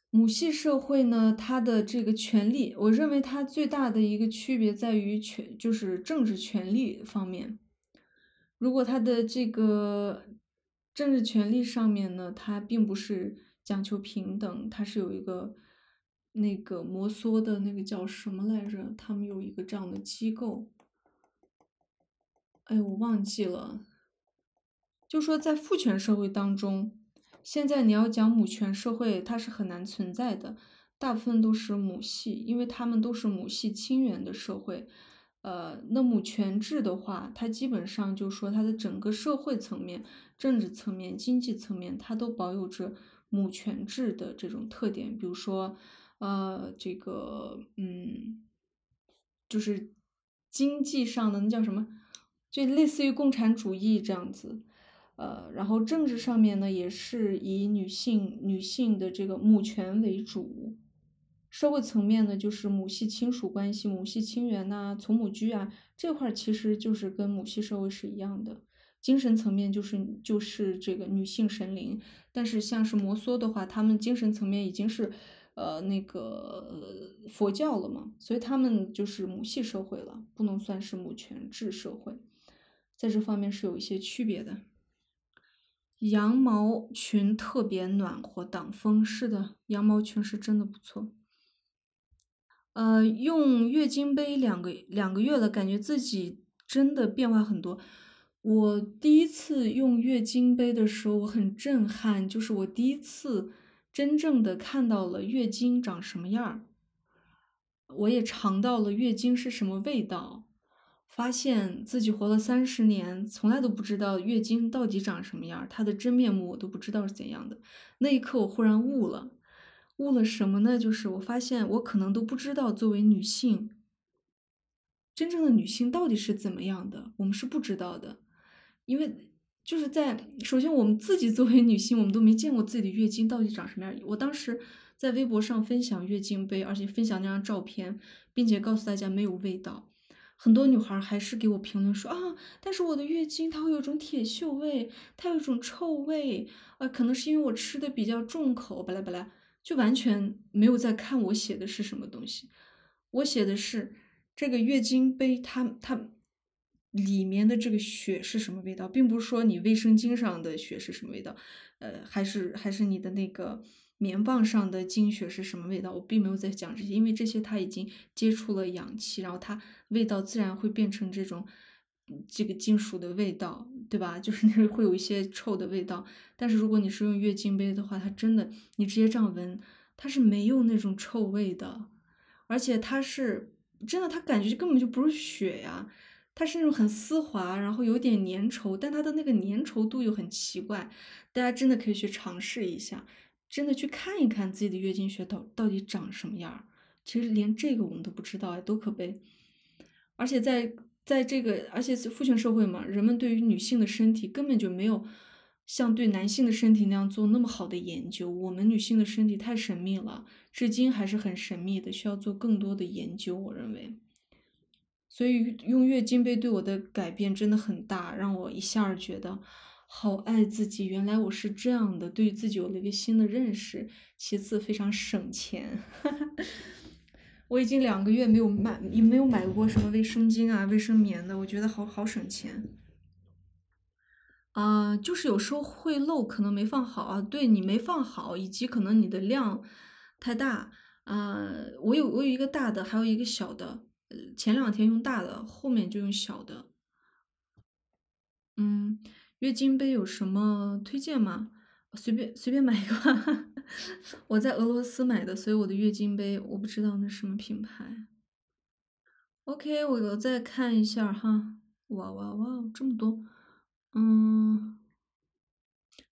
母系社会呢，它的这个权利，我认为它最大的一个区别在于权，就是政治权利方面。如果它的这个政治权利上面呢，它并不是讲求平等，它是有一个那个摩梭的那个叫什么来着？他们有一个这样的机构，哎，我忘记了。就说在父权社会当中。现在你要讲母权社会，它是很难存在的，大部分都是母系，因为他们都是母系亲缘的社会。呃，那母权制的话，它基本上就说它的整个社会层面、政治层面、经济层面，它都保有着母权制的这种特点。比如说，呃，这个，嗯，就是经济上的那叫什么，就类似于共产主义这样子。呃，然后政治上面呢，也是以女性女性的这个母权为主，社会层面呢，就是母系亲属关系、母系亲缘呐、从母居啊，这块其实就是跟母系社会是一样的。精神层面就是就是这个女性神灵，但是像是摩梭的话，他们精神层面已经是呃那个佛教了嘛，所以他们就是母系社会了，不能算是母权制社会，在这方面是有一些区别的。羊毛裙特别暖和，挡风。是的，羊毛裙是真的不错。呃，用月经杯两个两个月了，感觉自己真的变化很多。我第一次用月经杯的时候，我很震撼，就是我第一次真正的看到了月经长什么样儿，我也尝到了月经是什么味道。发现自己活了三十年，从来都不知道月经到底长什么样，它的真面目我都不知道是怎样的。那一刻，我忽然悟了，悟了什么呢？就是我发现我可能都不知道，作为女性，真正的女性到底是怎么样的，我们是不知道的。因为就是在首先，我们自己作为女性，我们都没见过自己的月经到底长什么样。我当时在微博上分享月经杯，而且分享那张照片，并且告诉大家没有味道。很多女孩还是给我评论说啊，但是我的月经它会有种铁锈味，它有一种臭味，啊，可能是因为我吃的比较重口，巴拉巴拉，就完全没有在看我写的是什么东西。我写的是这个月经杯，它它里面的这个血是什么味道，并不是说你卫生巾上的血是什么味道，呃，还是还是你的那个。棉棒上的精血是什么味道？我并没有在讲这些，因为这些它已经接触了氧气，然后它味道自然会变成这种这个金属的味道，对吧？就是那会有一些臭的味道。但是如果你是用月经杯的话，它真的你直接这样闻，它是没有那种臭味的，而且它是真的，它感觉根本就不是血呀，它是那种很丝滑，然后有点粘稠，但它的那个粘稠度又很奇怪，大家真的可以去尝试一下。真的去看一看自己的月经血到到底长什么样儿，其实连这个我们都不知道哎，多可悲！而且在在这个，而且父权社会嘛，人们对于女性的身体根本就没有像对男性的身体那样做那么好的研究。我们女性的身体太神秘了，至今还是很神秘的，需要做更多的研究。我认为，所以用月经杯对我的改变真的很大，让我一下觉得。好爱自己，原来我是这样的，对自己有了一个新的认识。其次，非常省钱，我已经两个月没有买，也没有买过什么卫生巾啊、卫生棉的，我觉得好好省钱。啊，就是有时候会漏，可能没放好啊。对你没放好，以及可能你的量太大啊。我有我有一个大的，还有一个小的。呃，前两天用大的，后面就用小的。嗯。月经杯有什么推荐吗？随便随便买一个，我在俄罗斯买的，所以我的月经杯我不知道那什么品牌。OK，我再看一下哈，哇哇哇，这么多，嗯，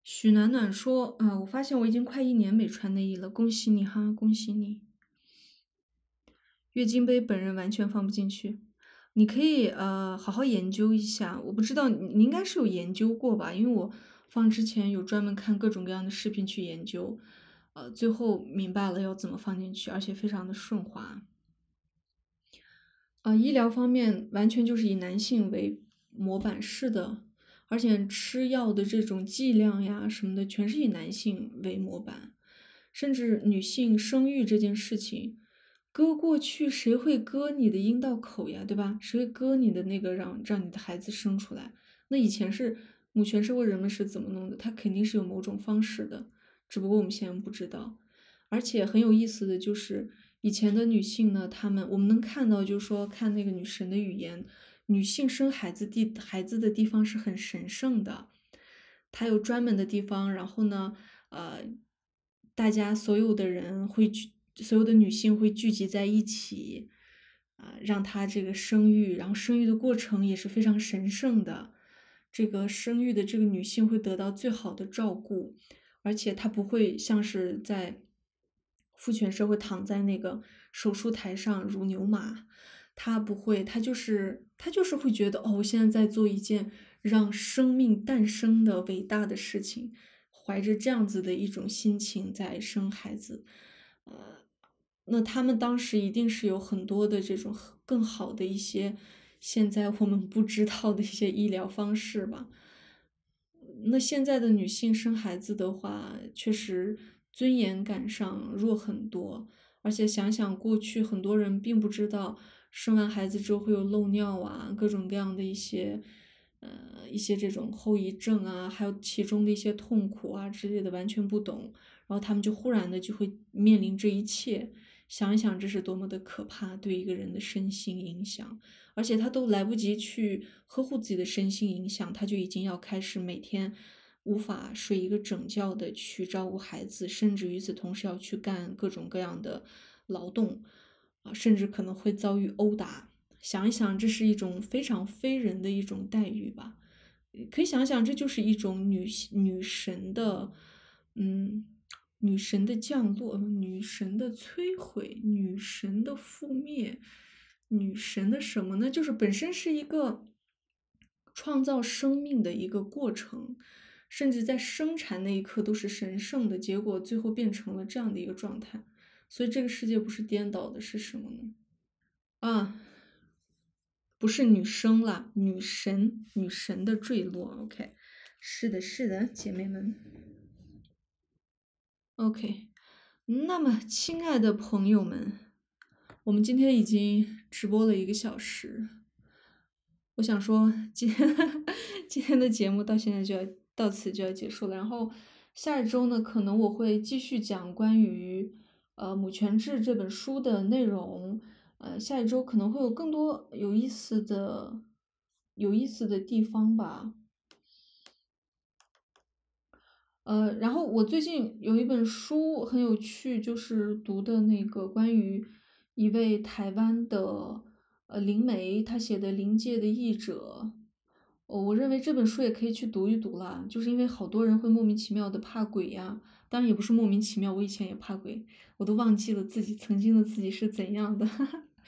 许暖暖说啊，我发现我已经快一年没穿内衣了，恭喜你哈，恭喜你。月经杯本人完全放不进去，你可以呃好好研究一下，我不知道你你应该是有研究过吧，因为我放之前有专门看各种各样的视频去研究，呃，最后明白了要怎么放进去，而且非常的顺滑。啊，医疗方面完全就是以男性为模板式的，而且吃药的这种剂量呀什么的，全是以男性为模板，甚至女性生育这件事情，割过去谁会割你的阴道口呀，对吧？谁会割你的那个让让你的孩子生出来？那以前是母权社会人们是怎么弄的？他肯定是有某种方式的，只不过我们现在不知道。而且很有意思的就是。以前的女性呢，她们我们能看到，就是说看那个女神的语言，女性生孩子地孩子的地方是很神圣的，她有专门的地方，然后呢，呃，大家所有的人会去，所有的女性会聚集在一起，啊，让她这个生育，然后生育的过程也是非常神圣的，这个生育的这个女性会得到最好的照顾，而且她不会像是在。父权社会躺在那个手术台上如牛马，他不会，他就是他就是会觉得哦，我现在在做一件让生命诞生的伟大的事情，怀着这样子的一种心情在生孩子，呃，那他们当时一定是有很多的这种更好的一些现在我们不知道的一些医疗方式吧。那现在的女性生孩子的话，确实。尊严感上弱很多，而且想想过去，很多人并不知道生完孩子之后会有漏尿啊，各种各样的一些，呃，一些这种后遗症啊，还有其中的一些痛苦啊之类的，完全不懂，然后他们就忽然的就会面临这一切，想一想这是多么的可怕，对一个人的身心影响，而且他都来不及去呵护自己的身心影响，他就已经要开始每天。无法睡一个整觉的去照顾孩子，甚至与此同时要去干各种各样的劳动，啊，甚至可能会遭遇殴打。想一想，这是一种非常非人的一种待遇吧？可以想想，这就是一种女女神的，嗯，女神的降落，女神的摧毁，女神的覆灭，女神的什么呢？就是本身是一个创造生命的一个过程。甚至在生产那一刻都是神圣的，结果最后变成了这样的一个状态，所以这个世界不是颠倒的，是什么呢？啊，不是女生啦，女神，女神的坠落。OK，是的，是的，姐妹们。OK，那么亲爱的朋友们，我们今天已经直播了一个小时，我想说，今天今天的节目到现在就要。到此就要结束了，然后下一周呢，可能我会继续讲关于呃《母权制》这本书的内容，呃，下一周可能会有更多有意思的有意思的地方吧。呃，然后我最近有一本书很有趣，就是读的那个关于一位台湾的呃灵媒他写的《灵界的译者》。哦，我认为这本书也可以去读一读啦，就是因为好多人会莫名其妙的怕鬼呀，当然也不是莫名其妙，我以前也怕鬼，我都忘记了自己曾经的自己是怎样的，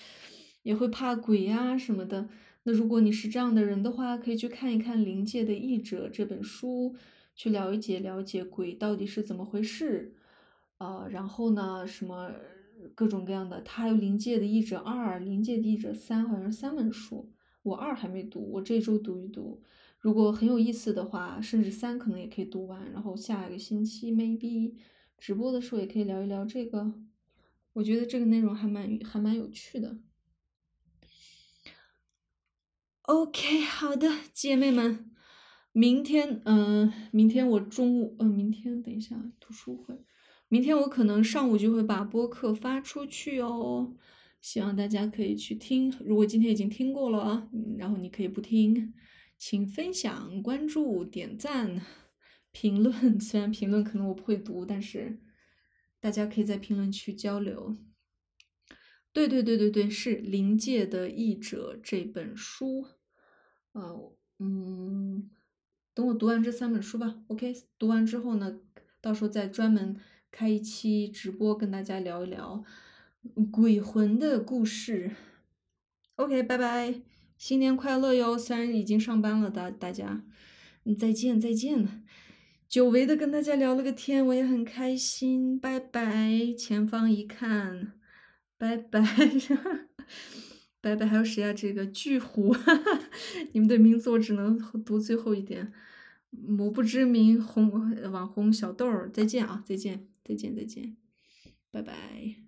也会怕鬼呀什么的。那如果你是这样的人的话，可以去看一看《灵界的译者》这本书，去了解了解鬼到底是怎么回事，呃，然后呢，什么各种各样的，他还有《灵界的译者二》《灵界的译者三》，好像是三本书。我二还没读，我这周读一读，如果很有意思的话，甚至三可能也可以读完。然后下一个星期 maybe 直播的时候也可以聊一聊这个，我觉得这个内容还蛮还蛮有趣的。OK，好的，姐妹们，明天嗯，明天我中午嗯，明天等一下读书会，明天我可能上午就会把播客发出去哦。希望大家可以去听，如果今天已经听过了啊，然后你可以不听，请分享、关注、点赞、评论，虽然评论可能我不会读，但是大家可以在评论区交流。对对对对对，是《临界的译者》这本书。呃，嗯，等我读完这三本书吧。OK，读完之后呢，到时候再专门开一期直播跟大家聊一聊鬼魂的故事。OK，拜拜，新年快乐哟！虽然已经上班了，大大家，再见再见。久违的跟大家聊了个天，我也很开心。拜拜，前方一看。拜拜，拜拜，还有谁啊？这个巨虎，你们的名字我只能读最后一点。某不知名红网红小豆儿，再见啊，再见，再见，再见，拜拜。